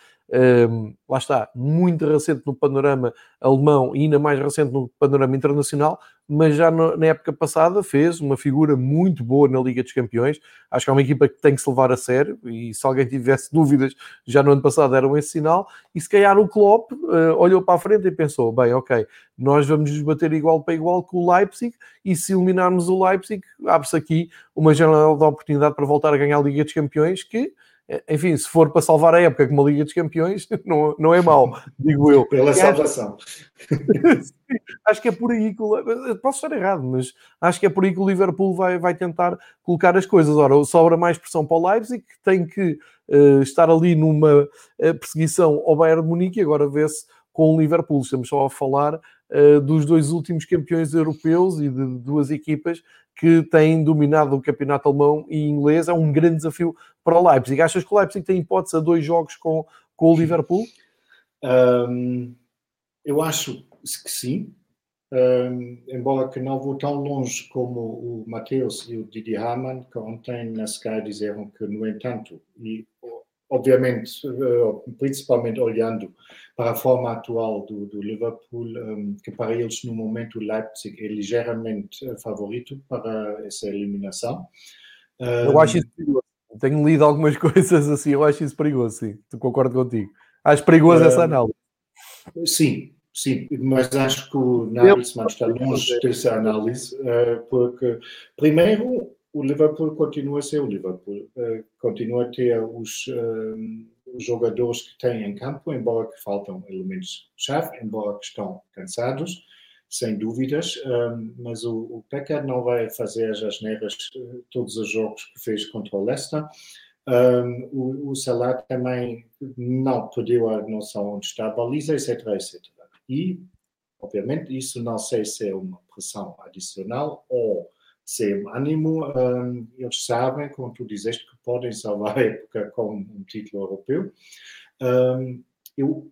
lá está, muito recente no panorama alemão e ainda mais recente no panorama internacional, mas já no, na época passada fez uma figura muito boa na Liga dos Campeões. Acho que é uma equipa que tem que se levar a sério e se alguém tivesse dúvidas, já no ano passado eram esse sinal. E se calhar o Klopp uh, olhou para a frente e pensou: bem, ok, nós vamos nos bater igual para igual com o Leipzig e se eliminarmos o Leipzig, abre-se aqui uma janela de oportunidade para voltar a ganhar a Liga dos Campeões que enfim, se for para salvar a época como a Liga dos Campeões, não, não é mau, digo eu. Pela salvação. acho que é por aí que posso estar errado, mas acho que é por aí que o Liverpool vai, vai tentar colocar as coisas. Ora, sobra mais pressão para o Leipzig, que tem que uh, estar ali numa uh, perseguição ao Bayern de Munique, agora vê-se com o Liverpool. Estamos só a falar dos dois últimos campeões europeus e de duas equipas que têm dominado o campeonato alemão e inglês. É um grande desafio para o Leipzig. Achas que o Leipzig tem hipótese a dois jogos com, com o Liverpool? Um, eu acho que sim. Um, embora que não vou tão longe como o Mateus e o Didi Hamann, que ontem na Sky disseram que, no entanto, e obviamente, eh, principalmente olhando para a forma atual do, do Liverpool, um, que para eles no momento o Leipzig é ligeiramente eh, favorito para essa eliminação. Eu acho isso perigoso. Tenho lido algumas coisas assim, eu acho isso perigoso, sim. Concordo contigo. Acho perigoso essa análise. Sim, sim, mas acho que o Nagelsmann está longe dessa análise, uh, porque, primeiro, o Liverpool continua a ser o Liverpool, uh, continua a ter os, uh, os, jogadores que tem em campo, embora que faltam elementos-chave, embora que estão cansados, sem dúvidas, um, mas o, o Packard não vai fazer as asneiras todos os jogos que fez contra o Leicester. Um, o, o Salah também não perdeu a noção onde está a baliza, etc, etc. E, obviamente, isso não sei se é uma pressão adicional ou se um ânimo. Um, eles sabem, como tu dizeste, que podem salvar a época com um título europeu. Um, eu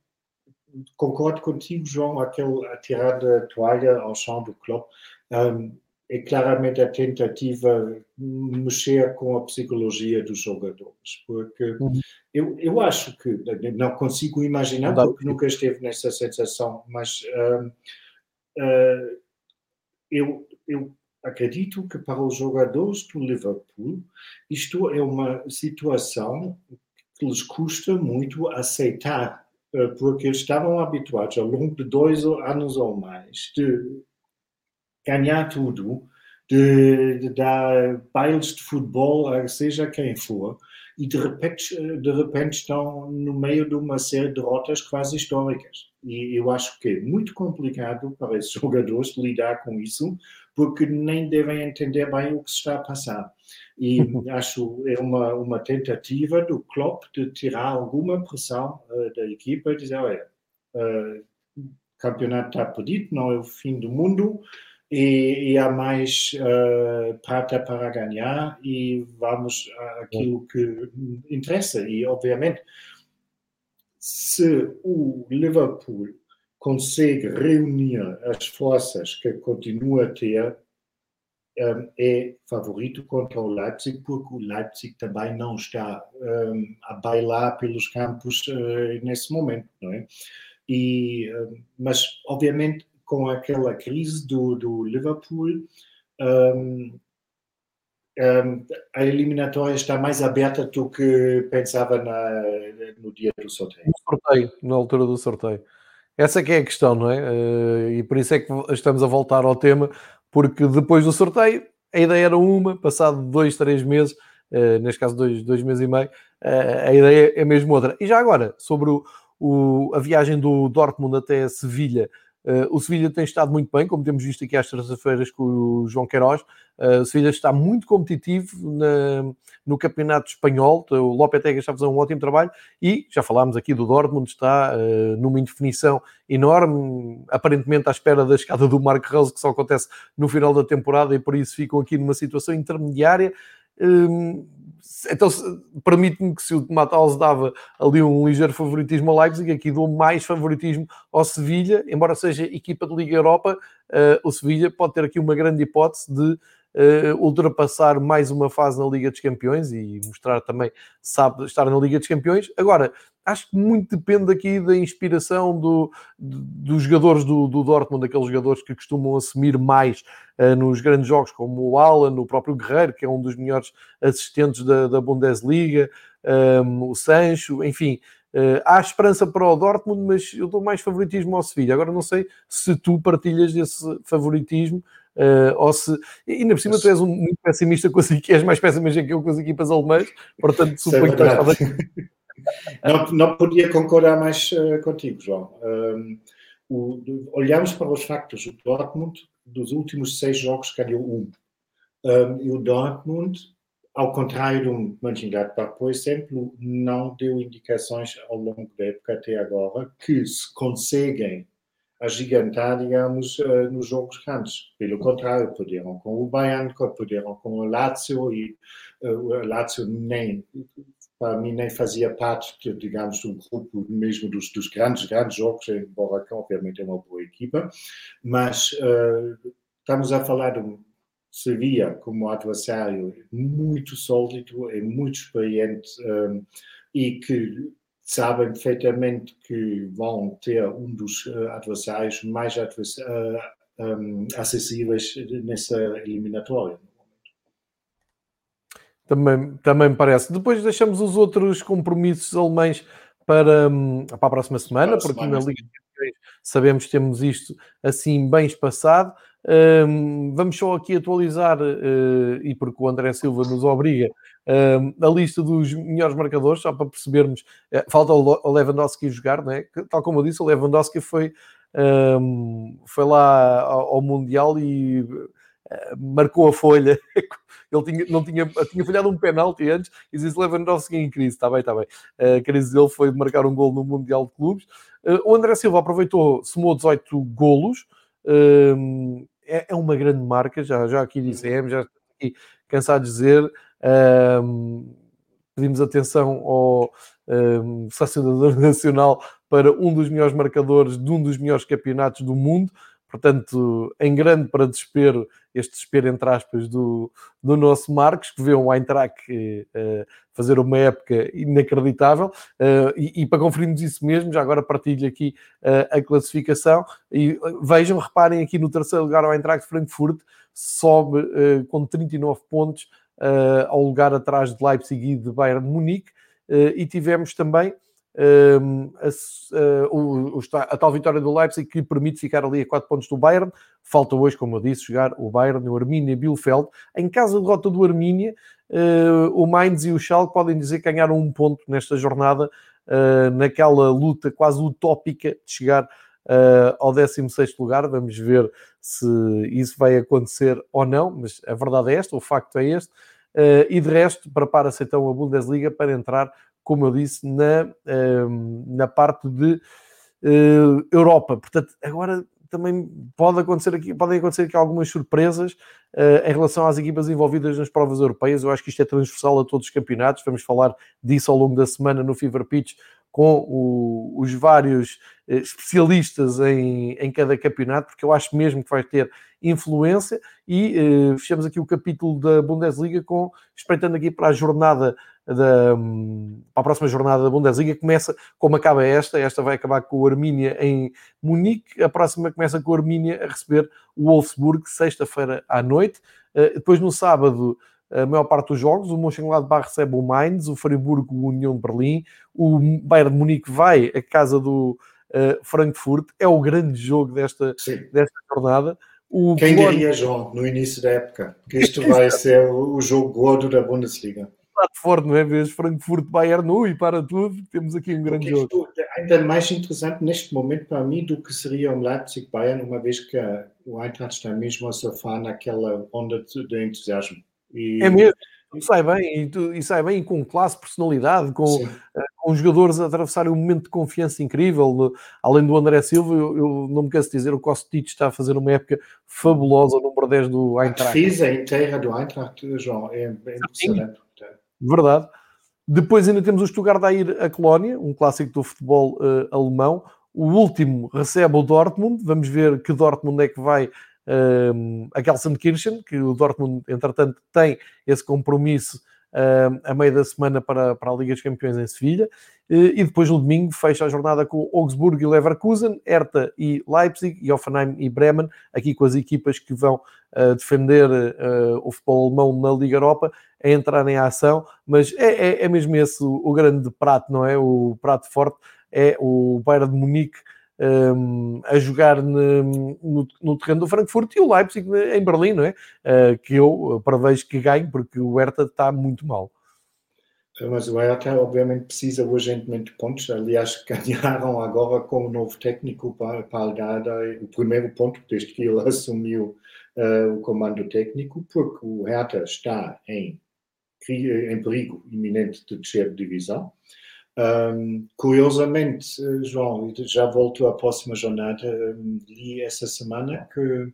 concordo contigo, João, aquele tirada a toalha ao chão do clube um, é claramente a tentativa de mexer com a psicologia dos jogadores, porque uhum. eu, eu acho que, não consigo imaginar, porque nunca esteve nessa sensação, mas uh, eu, eu acredito que para os jogadores do Liverpool isto é uma situação que lhes custa muito aceitar eh, porque eles estavam habituados ao longo de dois anos ou mais de ganhar tudo, de, de dar bailes de futebol a seja quem for, e de repente, de repente estão no meio de uma série de derrotas quase históricas. E eu acho que é muito complicado para esses jogadores lidar com isso, porque nem devem entender bem o que está a passar. E acho é uma, uma tentativa do Klopp de tirar alguma pressão uh, da equipa e dizer, olha, uh, o campeonato está perdido, não é o fim do mundo, e, e há mais uh, prata para ganhar e vamos àquilo que interessa. E, obviamente, se o Liverpool consegue reunir as forças que continua a ter, um, é favorito contra o Leipzig, porque o Leipzig também não está um, a bailar pelos campos uh, nesse momento, não é? E, um, mas, obviamente, com aquela crise do, do Liverpool, a eliminatória está mais aberta do que pensava na, no dia do sorteio. No sorteio, na altura do sorteio. Essa que é a questão, não é? Eh, e por isso é que estamos a voltar ao tema, porque depois do sorteio a ideia era uma, passado dois, três meses, eh, neste caso dois, dois meses e meio, eh, a ideia é mesmo outra. E já agora, sobre o, o, a viagem do Dortmund até Sevilha, Uh, o Sevilha tem estado muito bem, como temos visto aqui às terças-feiras com o João Queiroz. Uh, o Sevilha está muito competitivo na, no campeonato espanhol. O Lopetegui está a fazer um ótimo trabalho e já falámos aqui do Dortmund, está uh, numa indefinição enorme, aparentemente à espera da escada do Marco Rose, que só acontece no final da temporada e por isso ficam aqui numa situação intermediária. Hum, então permite-me que se o Matheus dava ali um ligeiro favoritismo ao Leipzig, aqui dou mais favoritismo ao Sevilha, embora seja equipa de Liga Europa, uh, o Sevilha pode ter aqui uma grande hipótese de uh, ultrapassar mais uma fase na Liga dos Campeões e mostrar também sabe estar na Liga dos Campeões. Agora, acho que muito depende aqui da inspiração do, dos jogadores do, do Dortmund, daqueles jogadores que costumam assumir mais uh, nos grandes jogos, como o Alan, o próprio Guerreiro, que é um dos melhores assistentes da, da Bundesliga, um, ehm, o Sancho, enfim. Uh, há esperança para o Dortmund, mas eu dou mais favoritismo ao Sevilha. Agora não sei se tu partilhas desse favoritismo, Uh, ou se, e ainda por cima tu és um, muito pessimista com as, és mais pessimista que eu com as equipas alemãs, portanto suponho que não, não podia concordar mais uh, contigo, João. Um, o, olhamos para os factos. O Dortmund, dos últimos seis jogos, ganhou um. um e o Dortmund, ao contrário do Mönchengladbach, por exemplo, não deu indicações ao longo da época até agora que se conseguem agigantar, digamos, uh, nos jogos grandes. Pelo contrário, puderam com o Bayern, puderam com o Lazio, e uh, o Lazio nem para mim nem fazia parte, digamos, do grupo mesmo dos, dos grandes, grandes jogos, embora obviamente é uma boa equipa, mas uh, estamos a falar de um Sevilla como adversário muito sólido, é muito experiente um, eh, e que sabem perfeitamente que vão ter um dos uh, adversários mais advers uh, um, acessíveis nessa eliminatória. Também, também me parece. Depois deixamos os outros compromissos alemães para, hum, para a próxima semana, para porque semana, na Liga sabemos que temos isto assim bem espaçado. Um, vamos só aqui atualizar, e porque o André Silva nos obriga, a lista dos melhores marcadores, só para percebermos. Uh, falta o Lewandowski jogar, é? Tal como eu disse, o Lewandowski foi, foi lá ao, Mundial e eh, marcou a folha. Ele tinha, não tinha, tinha falhado um penalti antes e disse Lewandowski em crise. Está bem, está bem. A crise dele foi marcar um gol no Mundial de Clubes. Eh, o André Silva aproveitou, somou 18 golos. É, é uma grande marca, já, já aqui dissemos, já aqui cansado de dizer. Ehm, pedimos atenção ao um, ehm, nacional para um dos melhores marcadores de um dos melhores campeonatos do mundo. Portanto, em grande para desespero, este desespero entre aspas do, do nosso Marcos, que vê um Eintracht uh, fazer uma época inacreditável. Uh, e, e, para conferirmos isso mesmo, já agora partilho aqui uh, a classificação. E vejam, reparem aqui no terceiro lugar o Eintracht Frankfurt, sobe com 39 pontos ao lugar atrás de Leipzig e de Bayern Munique. e tivemos também a, a, a, tal vitória do Leipzig que permite ficar ali a 4 pontos do Bayern. Falta hoje, como eu disse, jogar o Bayern, o Arminia Bielefeld. Em caso de derrota do Arminia, uh, o Mainz e o Schalke podem dizer que ganharam um ponto nesta jornada, uh, naquela luta quase utópica de chegar uh, ao 16 lugar. Vamos ver se isso vai acontecer ou não, mas a verdade é esta, o facto é este. Uh, e de resto, prepara-se então a Bundesliga para entrar como eu disse, na, ehm, na parte de eh, Europa. Portanto, agora também pode acontecer aqui, podem acontecer aqui algumas surpresas uh, em relação às equipas envolvidas nas provas europeias. Eu acho que isto é transversal a todos os campeonatos. Vamos falar disso ao longo da semana no Fever Pitch com o, os vários eh, especialistas em, em cada campeonato, porque eu acho mesmo que vai ter influência. E eh, fechamos aqui o capítulo da Bundesliga com espreitando aqui para a jornada da, para a próxima jornada da Bundesliga. Começa como acaba esta, esta vai acabar com o Armínia em Munique, a próxima começa com o Armínia a receber o Wolfsburg, sexta-feira à noite. Uh, depois no sábado a maior parte dos jogos. O Mönchengladbach recebe o Mainz, o Friburgo, o União de Berlim, o Bayern de Munique vai à casa do uh, Frankfurt. É o grande jogo desta, desta jornada. O Quem diria, João, no início da época, que isto vai ser o jogo gordo da Bundesliga. Forte, não é? Vês Frankfurt, Bayern, ui, para tudo, temos aqui um grande jogo. É ainda mais interessante neste momento para mim do que seria o Leipzig-Bayern, uma vez que o Eintracht está mesmo a surfar naquela onda de entusiasmo. E... É mesmo. E sai bem, e, tu, e sai bem com classe, personalidade, com, uh, com os jogadores a atravessarem um momento de confiança incrível. Além do André Silva, eu, eu não me canso de dizer, o Kostic está a fazer uma época fabulosa, o número 10 do Eintracht. A defesa inteira do Eintracht, João, é, é impressionante. Verdade. Depois ainda temos o Stuttgart a ir a Colónia, um clássico do futebol uh, alemão. O último recebe o Dortmund. Vamos ver que Dortmund é que vai um, a Gelsenkirchen, que o Dortmund, entretanto, tem esse compromisso um, a meio da semana para, para a Liga dos Campeões em Sevilha. E depois no domingo fecha a jornada com Augsburg e Leverkusen, Hertha e Leipzig, e Offenheim e Bremen, aqui com as equipas que vão uh, defender uh, o futebol alemão na Liga Europa, a entrar em ação, mas é, é, é mesmo esse o, o, grande prato, não é? O prato forte é o Bayern de Munique um, a jogar no, no, no, terreno do Frankfurt e o Leipzig em Berlim, não é? Uh, que eu prevejo que ganhe, porque o Hertha está muito mal. Mas o Hertha, obviamente, precisa urgentemente de pontos. Aliás, ganharam agora com o novo técnico para, dar o primeiro ponto, desde que ele assumiu uh, o comando técnico, porque o Hertha está em, em perigo iminente de descer de divisão. Um, curiosamente, João, já volto à próxima jornada, um, li essa semana que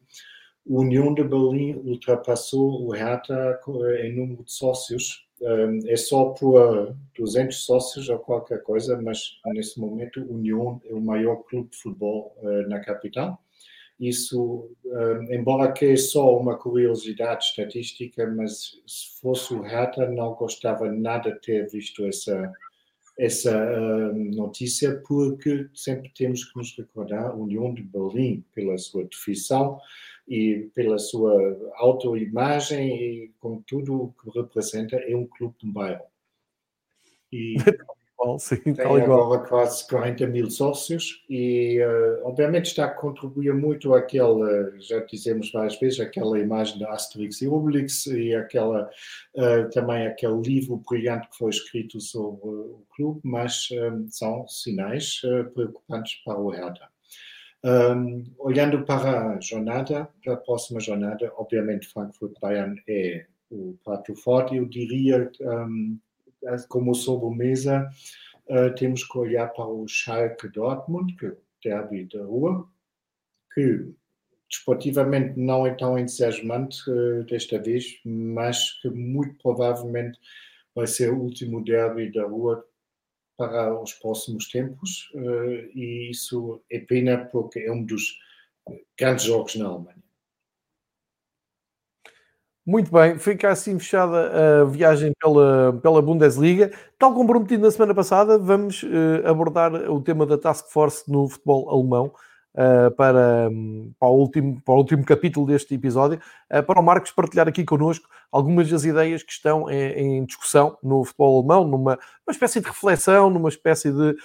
o União de Berlim ultrapassou o Hertha em número de sócios. Um, é só por 200 sócios ou qualquer coisa, mas nesse momento o União é o maior clube de futebol uh, na capital. Isso, embora que é só uma curiosidade estatística, mas se fosse o Hertha, não gostava nada de ter visto essa essa uh, notícia porque sempre temos que nos recordar a União de Berlim pela sua definição e pela sua autoimagem e com tudo o que representa é um clube de um bairro. E igual, sim, tem agora quase 40 mil sócios e, uh, obviamente, está a contribuir muito àquela, já dizemos várias vezes, aquela imagem da Asterix e Obelix e aquela, uh, também aquele livro brilhante que foi escrito sobre o clube, mas um, são sinais uh, preocupantes para o Hertha. Um, olhando para a jornada, para a próxima jornada, obviamente Frankfurt-Bayern é o prato forte, eu diria um, como sobremesa, uh, temos que olhar para o Schalke Dortmund, que é o derby da rua, que desportivamente não é tão entusiasmante uh, desta vez, mas que muito provavelmente vai ser o último derby da rua para os próximos tempos, uh, e isso é pena porque é um dos grandes jogos na Alemanha. Muito bem, fica assim fechada a viagem pela, pela Bundesliga. Tal como prometido na semana passada, vamos uh, abordar o tema da Task Force no futebol alemão uh, para, para, o último, para o último capítulo deste episódio, uh, para o Marcos partilhar aqui connosco algumas das ideias que estão em, em discussão no futebol alemão, numa espécie de reflexão, numa espécie de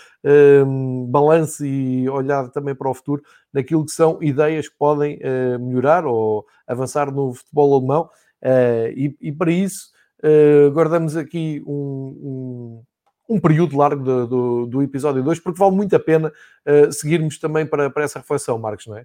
balanço e olhar também para o futuro, naquilo que são ideias que podem melhorar ou avançar no futebol alemão. Uh, e, e, para isso uh, guardamos aqui um, um, um período largo do, do, do, episódio 2, porque vale muito a pena uh, seguirmos também para, para essa reflexão, Marcos, não é?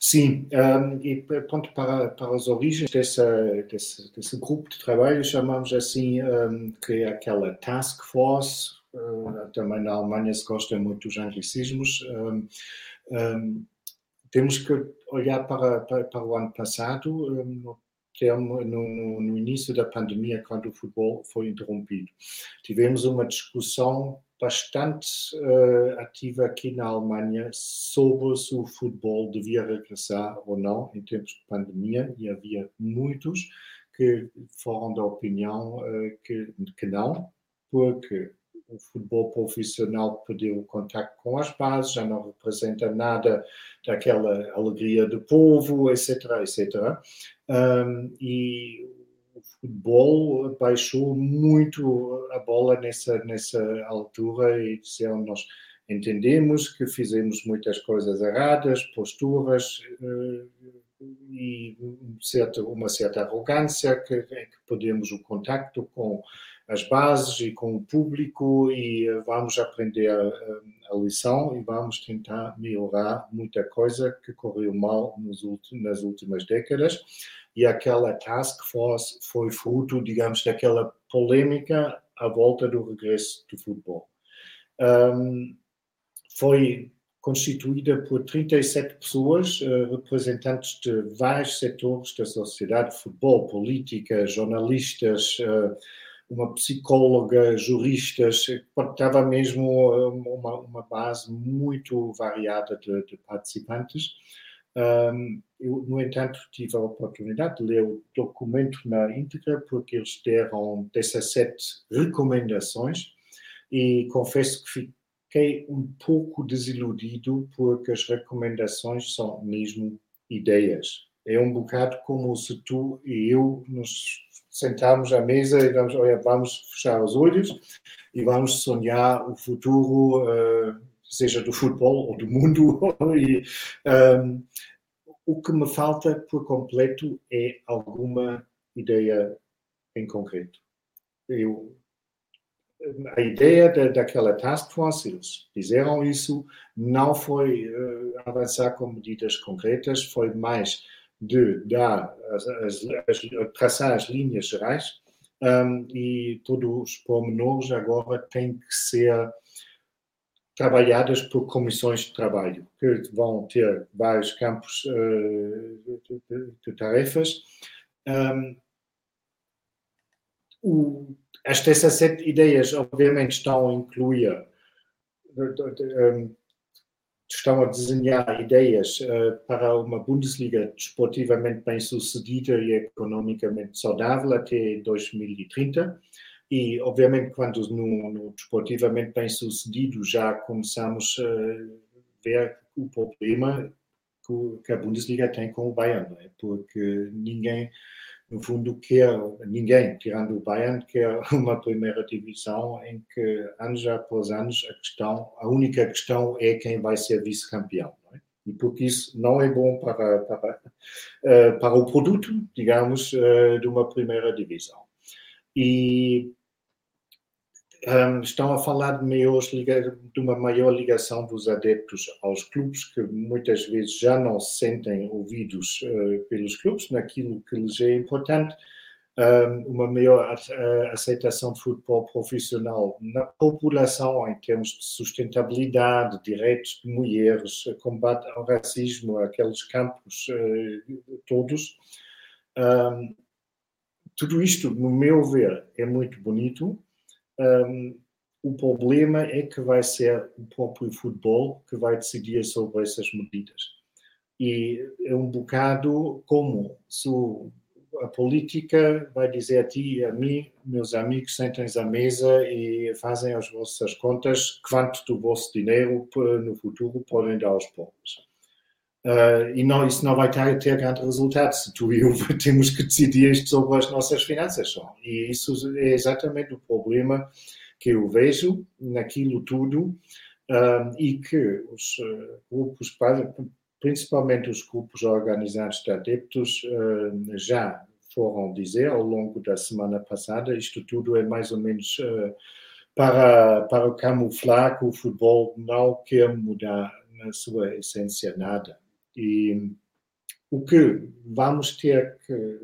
Sim, um, e pronto, para, para as origens dessa, desse, desse grupo de trabalho, chamamos assim, um, que é aquela task force, uh, também na Alemanha se gosta muito dos anglicismos, um, temos que olhar para, para, para o ano passado, no termo no, no, início da pandemia, quando o futebol foi interrompido. Tivemos uma discussão bastante uh, ativa aqui na Alemanha sobre se o futebol devia regressar ou não em tempos de pandemia e havia muitos que foram da opinião uh, que, que não, porque o futebol profissional perdeu o contato com as bases, já não representa nada daquela alegria do povo, etc, etc. Um, e o futebol baixou muito a bola nessa, nessa altura e disseram nós entendemos que fizemos muitas coisas erradas, posturas uh, e uma certa arrogância que, que perdemos o contacto com as bases e com o público e eh, vamos aprender a, a, lição e vamos tentar melhorar muita coisa que correu mal nas últimas décadas. E aquela task force foi fruto, digamos, daquela polêmica à volta do regresso do futebol. Um, foi constituída por 37 pessoas, uh, representantes de vários setores da sociedade, futebol, política, jornalistas, uh, uma psicóloga, juristas, estava mesmo uma, uma base muito variada de, de participantes. Um, eu, no entanto, tive a oportunidade de ler o documento na íntegra, porque eles deram 17 recomendações e confesso que fiquei um pouco desiludido, porque as recomendações são mesmo ideias. É um bocado como se tu e eu nos sentarmos à mesa e vamos, olha, vamos fechar os olhos e vamos sonhar o futuro, uh, seja do futebol ou do mundo. e, um, o que me falta por completo é alguma ideia em concreto. Eu, a ideia da, daquela task force, eles fizeram isso, não foi uh, avançar com medidas concretas, foi mais de dar as, as, as, traçar as linhas gerais um, e todos os pormenores agora têm que ser trabalhadas por comissões de trabalho, que vão ter vários campos uh, de, de, tarefas. Um, o, as 17 ideias, obviamente, estão a incluir um, estão a desenhar ideias uh, para uma Bundesliga desportivamente bem sucedida e economicamente saudável até 2030. E, obviamente, quando no, no desportivamente bem sucedido já começamos a ver o problema que a Bundesliga tem com o Bayern, é? porque ninguém no fundo, quer, ninguém, tirando o Bayern, quer uma primeira divisão em que, anos após anos, a questão, a única questão é quem vai ser vice-campeão. É? E porque isso não é bom para, para, eh, para o produto, digamos, eh, de uma primeira divisão. E um, estão a falar de, maiores, de, uma maior ligação dos adeptos aos clubes, que muitas vezes já não se sentem ouvidos uh, pelos clubes naquilo que lhes é importante. Um, uma maior aceitação de futebol profissional na população em termos de sustentabilidade, direitos de mulheres, combate ao racismo, aqueles campos uh, todos. Um, tudo isto, no meu ver, é muito bonito, um, o problema é que vai ser o próprio futebol que vai decidir sobre essas medidas. E é um bocado como se a política vai dizer a ti e a mim, meus amigos, sentem-se à mesa e fazem as vossas contas, quanto do vosso dinheiro no futuro podem dar aos pobres. Uh, e não, isso não vai ter, ter grande resultado se tu e eu temos que decidir isto sobre as nossas finanças só. E isso é exatamente o problema que eu vejo naquilo tudo uh, e que os uh, grupos, principalmente os grupos organizados de adeptos, já foram dizer ao longo da semana passada, isto tudo é mais ou menos para, para camuflar que o futebol não quer mudar na sua essência nada. E o que vamos ter que,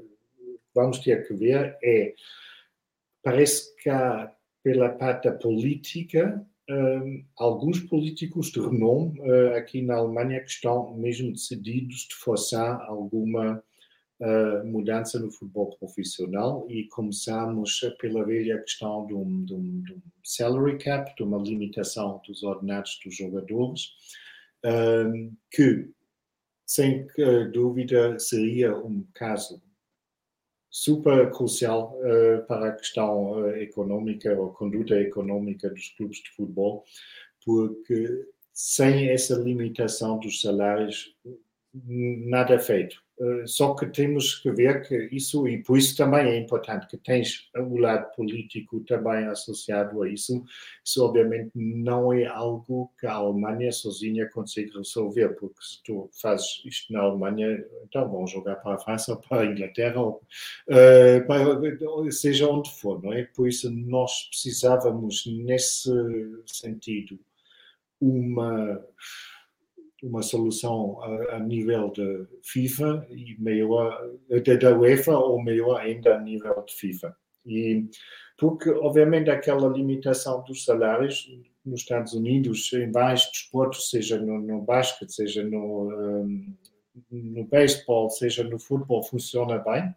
vamos ter que ver é, parece que há, pela parte política, um, alguns políticos de renome uh, aqui na Alemanha que estão mesmo decididos de forçar alguma uh, mudança no futebol profissional. E começamos pela velha questão de um, de, um, de um, salary cap, de uma limitação dos ordenados dos jogadores, uh, que, sem dúvida, seria um caso super crucial uh, para a questão uh, econômica ou conduta econômica dos clubes de futebol, porque sem essa limitação dos salários, nada é feito. Eh, só que temos que ver que isso, e por isso também é importante que tens o lado político também associado a isso. Isso, obviamente, não é algo que a Alemanha sozinha consegue resolver, porque se tu fazes isto na Alemanha, então vão jogar para a França ou para a Inglaterra, ou, uh, para, seja onde for, não é? Por isso, nós precisávamos, nesse sentido, uma uma solução a, a, nível de FIFA e melhor da UEFA ou melhor ainda a nível de FIFA. E porque obviamente aquela limitação dos salários nos Estados Unidos em vários desportos, seja no, no basquete, seja no um, no beisebol, seja no futebol, funciona bem.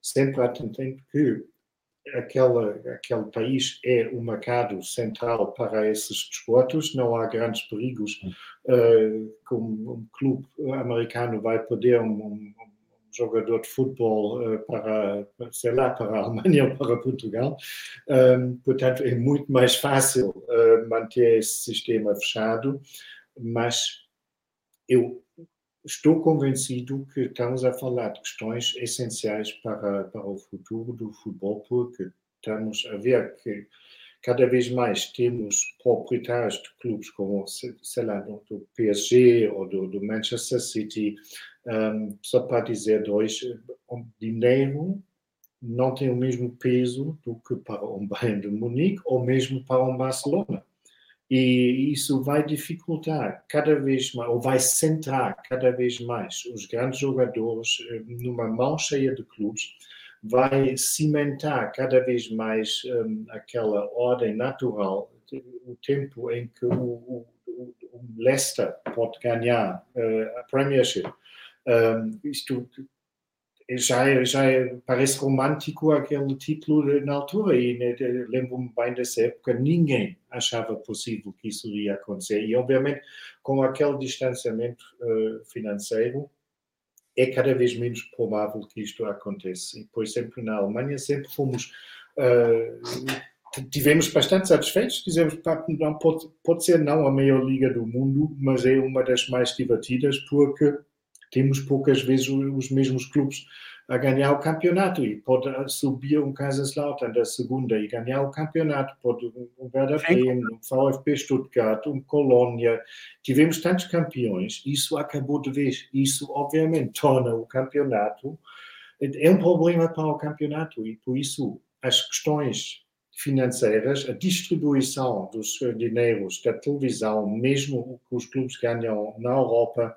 Sempre atentando que aquela, aquele país é o mercado central para esses desportos, não há grandes perigos uh, como um clube americano vai poder um, um jogador de futebol uh, para, sei lá, para a Alemanha ou para Portugal. Um, portanto, é muito mais fácil uh, manter esse sistema fechado, mas eu estou convencido que estamos a falar de questões essenciais para, para o futuro do futebol, porque estamos a ver que cada vez mais temos proprietários de clubes como, sei lá, do, PSG ou do, do Manchester City, um, só para dizer dois, o dinheiro não tem o mesmo peso do que para um Bayern de Munique ou mesmo para um Barcelona. E isso vai dificultar cada vez mais, ou vai centrar cada vez mais os grandes jogadores eh, numa mão cheia de clubes, vai cimentar cada vez mais um, aquela ordem natural, o tempo em que o, o, o Leicester pode ganhar uh, a Premiership. Um, isto já, já parece romântico aquele título na altura e né, lembro-me bem dessa época, ninguém achava possível que isso iria acontecer. E obviamente com aquele distanciamento uh, financeiro é cada vez menos provável que isto aconteça. E por sempre na Alemanha sempre fomos uh, tivemos bastante satisfeitos. Dizemos não pode, pode ser não a maior liga do mundo mas é uma das mais divertidas porque temos poucas vezes os mesmos clubes a ganhar o campeonato e pode subir um Kaiserslautern da segunda e ganhar o campeonato, pode um Werder Bremen, um VfB Stuttgart, um Colônia. Tivemos tantos campeões, isso acabou de vez. Isso, obviamente, torna o campeonato. É um problema para o campeonato e, por isso, as questões financeiras, a distribuição dos dinheiros da televisão, mesmo que os clubes ganham na Europa,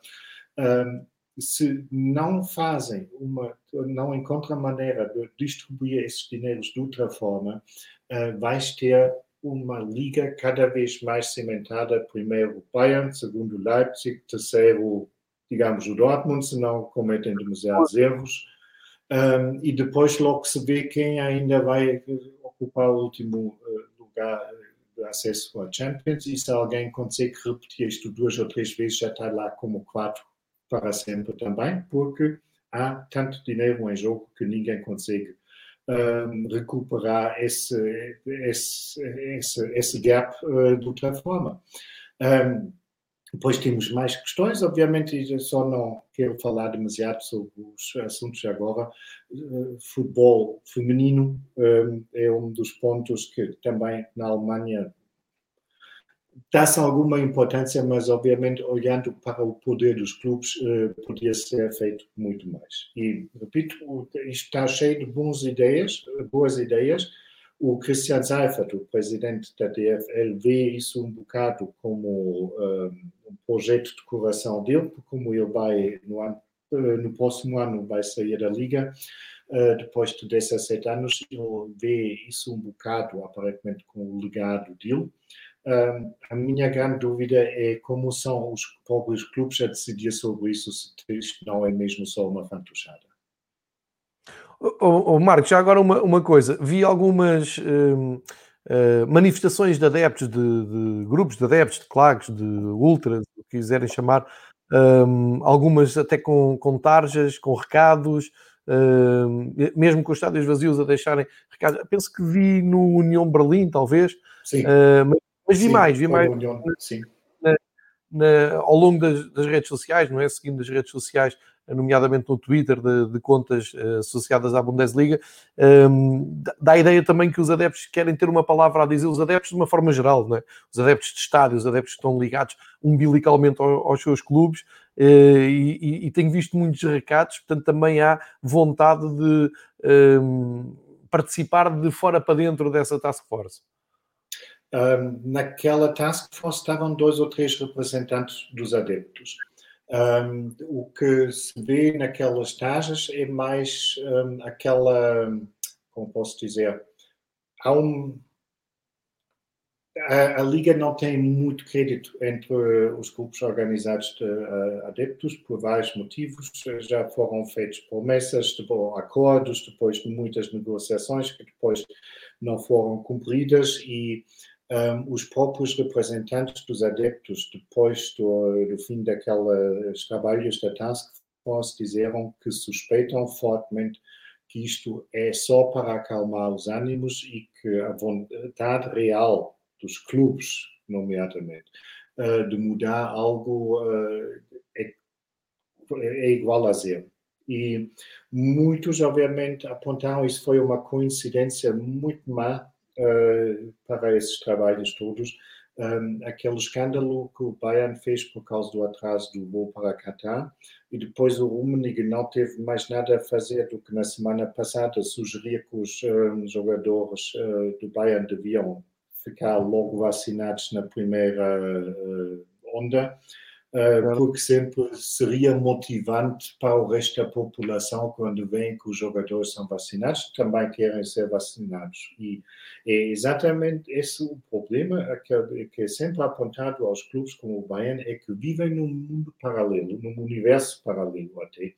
um, se não fazem uma, não encontram maneira de distribuir esses dinheiros de outra forma, uh, vais ter uma liga cada vez mais cimentada. Primeiro Bayern, segundo Leipzig, terceiro, digamos, o Dortmund, se não cometem demasiados erros. Um, e depois logo se vê quem ainda vai ocupar o último uh, lugar de acesso à Champions. E se alguém consegue repetir isto duas ou três vezes, já está lá como quatro para sempre também, porque há tanto dinheiro em jogo que ninguém consegue um, recuperar esse, esse, esse, esse gap uh, de outra forma. Um, depois temos mais questões, obviamente, só não quero falar demasiado sobre os assuntos agora. Uh, futebol feminino um, é um dos pontos que também na Alemanha dá-se alguma importância, mas obviamente olhando para o poder dos clubes, uh, podia ser feito muito mais. E repito, está cheio de boas ideias, boas ideias. O Christian Seifert, o presidente da DFL, vê isso um bocado como uh, um projeto de coração dele, como ele vai no, ano, uh, no próximo ano vai sair da liga. Uh, depois de 17 anos, ele vê isso um bocado, aparentemente, com o legado dele a minha grande dúvida é como são os próprios clubes a decidir sobre isso, se isto não é mesmo só uma fantochada. Oh, oh, Marcos, já agora uma, uma coisa. Vi algumas uh, uh, manifestações de adeptos, de, de, grupos de adeptos, de claques, de ultras, o que quiserem chamar, um, algumas até com, com tarjas, com recados, um, mesmo com os estádios vazios a deixarem recados. Penso que vi no União Berlim, talvez. Sim. Uh, mas, mas, vi sim, mais, vi mais. União, sim. Na, na, ao longo das, das, redes sociais, não é? Seguindo as redes sociais, nomeadamente no Twitter, de, de contas uh, associadas à Bundesliga, um, dá a ideia também que os adeptos querem ter uma palavra a dizer, os adeptos de uma forma geral, não é? os adeptos de estádio, os adeptos que estão ligados umbilicalmente aos, aos seus clubes, uh, e, e, e, tenho visto muitos recados, portanto também há vontade de um, participar de fora para dentro dessa task force. Um, naquela task force estavam dois ou três representantes dos adeptos. Um, o que se vê naquelas taxas é mais um, aquela, como posso dizer, há um, a, a, Liga não tem muito crédito entre os grupos organizados de uh, adeptos por vários motivos. Já foram feitas promessas, depois, acordos, depois de muitas negociações que depois não foram cumpridas e um, os próprios representantes dos adeptos, depois do, do fim daqueles trabalhos da Task Force, disseram que suspeitam fortemente que isto é só para acalmar os ânimos e que a vontade real dos clubes, nomeadamente, uh, de mudar algo uh, é, é igual a zero. E muitos, obviamente, apontaram isso foi uma coincidência muito má uh, para esses trabalhos todos. Um, aquele escândalo que o Bayern fez por causa do atraso do voo para Qatar e depois o Rummenigge não teve mais nada a fazer do que na semana passada sugerir que os um, jogadores uh, do Bayern deviam ficar logo vacinados na primeira uh, onda uh, porque sempre seria motivante para o resto da população quando vem que os jogadores são vacinados, também querem ser vacinados. E é exatamente esse o problema que, que é sempre apontado aos clubes como o Bayern, é que vivem num mundo paralelo, num universo paralelo até,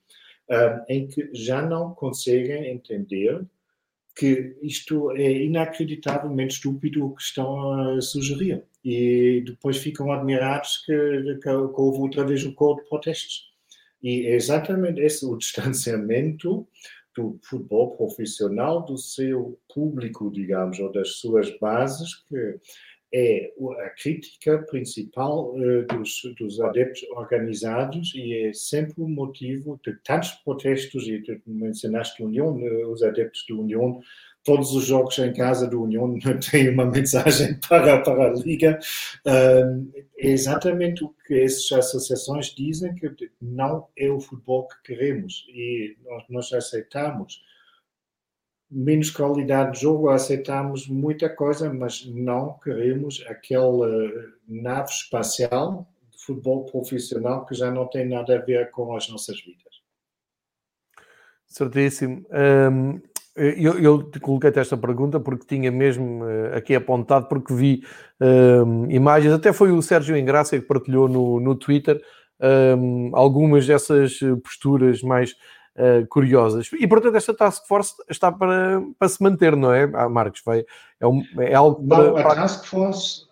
uh, em que já não conseguem entender que isto é inacreditavelmente estúpido o que estão a sugerir e depois ficam admirados que, que, que houve outra vez um coro de protestos. E é exatamente esse o distanciamento do futebol profissional do seu público, digamos, ou das suas bases, que é a crítica principal uh, dos, dos, adeptos organizados e é sempre o motivo de tantos protestos, e tu mencionaste União, os adeptos da União todos os jogos em casa do União têm uma mensagem para, para a Liga. é exatamente o que essas associações dizem, que não é o futebol que queremos e nós, nós aceitamos. Menos qualidade de jogo, aceitamos muita coisa, mas não queremos aquela nave espacial de futebol profissional que já não tem nada a ver com as nossas vidas. Certíssimo. Um, eu, eu coloquei-te esta pergunta porque tinha mesmo uh, aqui apontado, porque vi uh, imagens, até foi o Sérgio Engrácia que partilhou no, no Twitter uh, algumas dessas posturas mais eh, curiosas. E portanto, esta task force está para, para se manter, não é, ah, Marcos? Vai, é, um, é algo para. Não, a task force.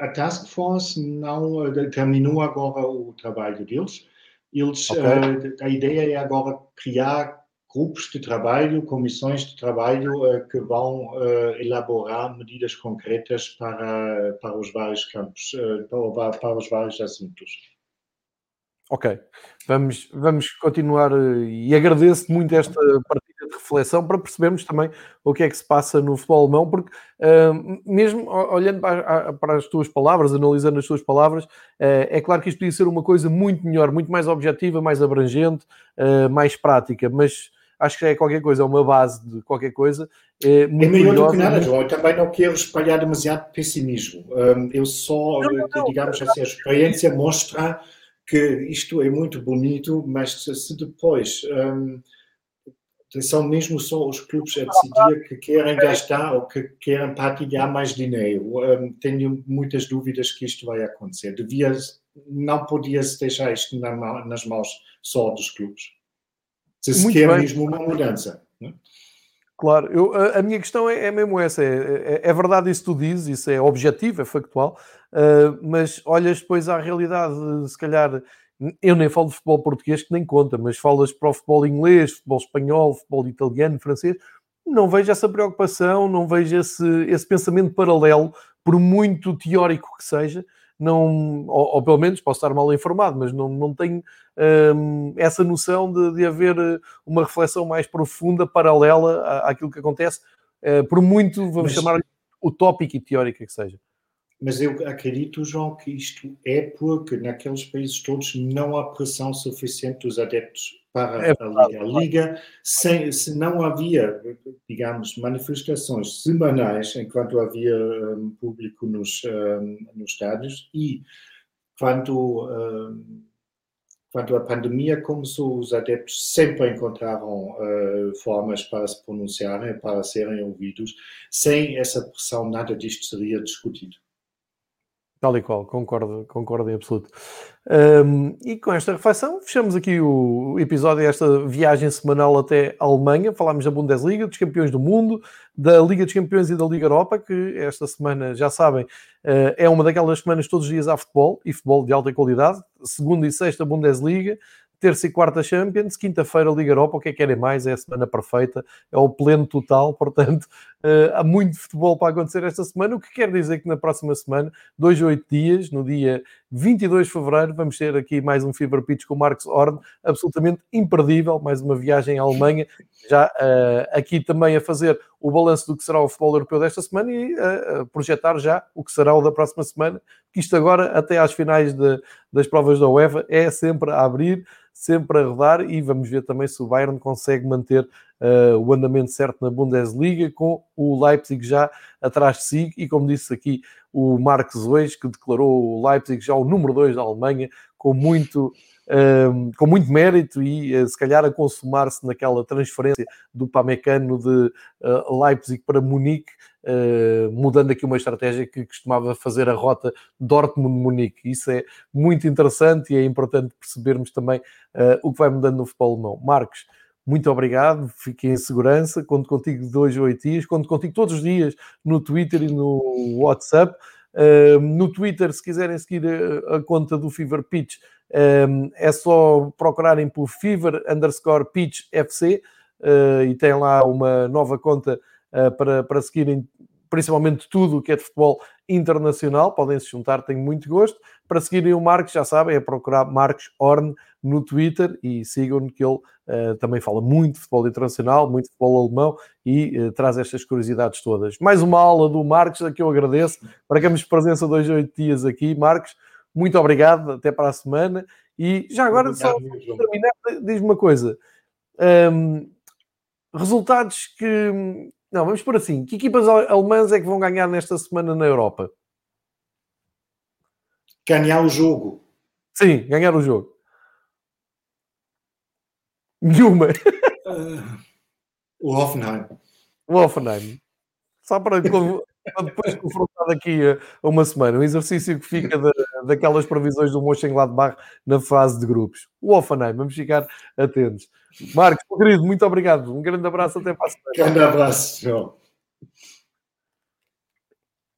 A task force não eh, terminou agora o trabalho deles. Eles, okay. a ideia é agora criar grupos de trabalho, comissões de trabalho uh, que vão uh, elaborar medidas concretas para, para os vários campos, uh, para, para, os vários assuntos. Ok, vamos, vamos continuar e agradeço muito esta partida de reflexão para percebermos também o que é que se passa no futebol alemão, porque mesmo olhando para, para, as tuas palavras, analisando as tuas palavras, é claro que isto podia ser uma coisa muito melhor, muito mais objetiva, mais abrangente, mais prática, mas acho que é qualquer coisa, é uma base de qualquer coisa. É, é melhor do que nada, João. Eu também não quero espalhar demasiado pessimismo. eu só, não, não, digamos assim, a experiência mostra que isto é muito bonito, mas se depois um, são mesmo só os clubes a decidir que querem gastar ou que querem partilhar mais dinheiro, um, tenho muitas dúvidas que isto vai acontecer. Devia, não podia-se deixar isto na, nas mãos só dos clubes. Se se quer mesmo uma mudança. Né? Claro, eu, a, a, minha questão é, é mesmo essa: é, é, é, verdade isso que tu dizes, isso é objetivo, é factual, uh, mas olhas depois à realidade, se calhar. Eu nem falo de futebol português que nem conta, mas falas para o futebol inglês, futebol espanhol, futebol italiano, francês, não vejo essa preocupação, não vejo esse, esse pensamento paralelo, por muito teórico que seja, não, ou, ou, pelo menos posso estar mal informado, mas não, não tenho hum, essa noção de, de, haver eh, uma reflexão mais profunda, paralela à, àquilo que acontece, uh, por muito, vamos mas, chamar utópico e teórica que seja. Mas eu acredito, João, que isto é porque naqueles países todos não há pressão suficiente dos adeptos para é a Liga. A Liga, sem, se não havia, digamos, manifestações semanais enquanto havia um, público nos, um, nos estádios e quando, um, quando a pandemia começou, os adeptos sempre encontraram uh, formas para se pronunciarem, para serem ouvidos. Sem essa pressão, nada disto seria discutido. Tal e qual, concordo, concordo em absoluto. Um, e com esta reflexão, fechamos aqui o episódio, esta viagem semanal até a Alemanha. Falámos da Bundesliga, dos campeões do mundo, da Liga dos Campeões e da Liga Europa, que esta semana, já sabem, uh, é uma daquelas semanas todos os dias há futebol, e futebol de alta qualidade. Segunda e sexta Bundesliga, terça e quarta Champions, quinta-feira Liga Europa, o que é que querem mais? É a semana perfeita, é o pleno total, portanto, uh, há muito futebol para acontecer esta semana, o que quer dizer que na próxima semana, dois ou oito dias, no dia 22 de Fevereiro, vamos ter aqui mais um Fever Pitch com o Marcos Horn, absolutamente imperdível, mais uma viagem à Alemanha, já uh, aqui também a fazer o balanço do que será o futebol europeu desta semana e uh, projetar já o que será o da próxima semana, que isto agora, até às finais de, das provas da UEFA, é sempre a abrir, sempre a rodar e vamos ver também se o Bayern consegue manter uh, o andamento certo na Bundesliga com o Leipzig já atrás de si e como disse aqui o Marcos Reis que declarou o Leipzig já o número 2 da Alemanha com muito um, com muito mérito e uh, se calhar a consumar-se naquela transferência do Pamecano de uh, Leipzig para Munique, uh, mudando aqui uma estratégia que costumava fazer a rota Dortmund-Munique. Isso é muito interessante e é importante percebermos também o que vai mudando no futebol alemão. Marcos, muito obrigado, fiquem em segurança, conto contigo dois ou oito dias, conto contigo todos os dias no Twitter e no WhatsApp. Uh, no Twitter, se quiserem seguir a, a conta do Fever Pitch, um, é só procurarem por Fever underscore Pitch FC uh, e tem lá uma nova conta uh, para, para seguirem principalmente tudo o que é de futebol internacional. Podem se juntar, tenho muito gosto. Para seguirem o Marcos, já sabem, é procurar Marcos Horn no Twitter e sigam-no que ele uh, também fala muito de futebol internacional, muito de futebol alemão e uh, traz estas curiosidades todas. Mais uma aula do Marcos, a que eu agradeço. Marcamos presença dois, oito dias aqui. Marcos, muito obrigado, até para a semana. E já agora, obrigado, só para terminar, diz-me uma coisa. Um, resultados que. Não, vamos por assim. Que equipas alemãs é que vão ganhar nesta semana na Europa? Ganhar o jogo. Sim, ganhar o jogo. Nenhuma. Uh, o Hoffenheim. O Hoffenheim. Só para depois confrontar daqui a uma semana, um exercício que fica da, daquelas previsões do Mönchengladbach na fase de grupos. O Offenheim, vamos ficar atentos. Marcos, querido, muito obrigado. Um grande abraço, até para a semana. Grande abraço, João.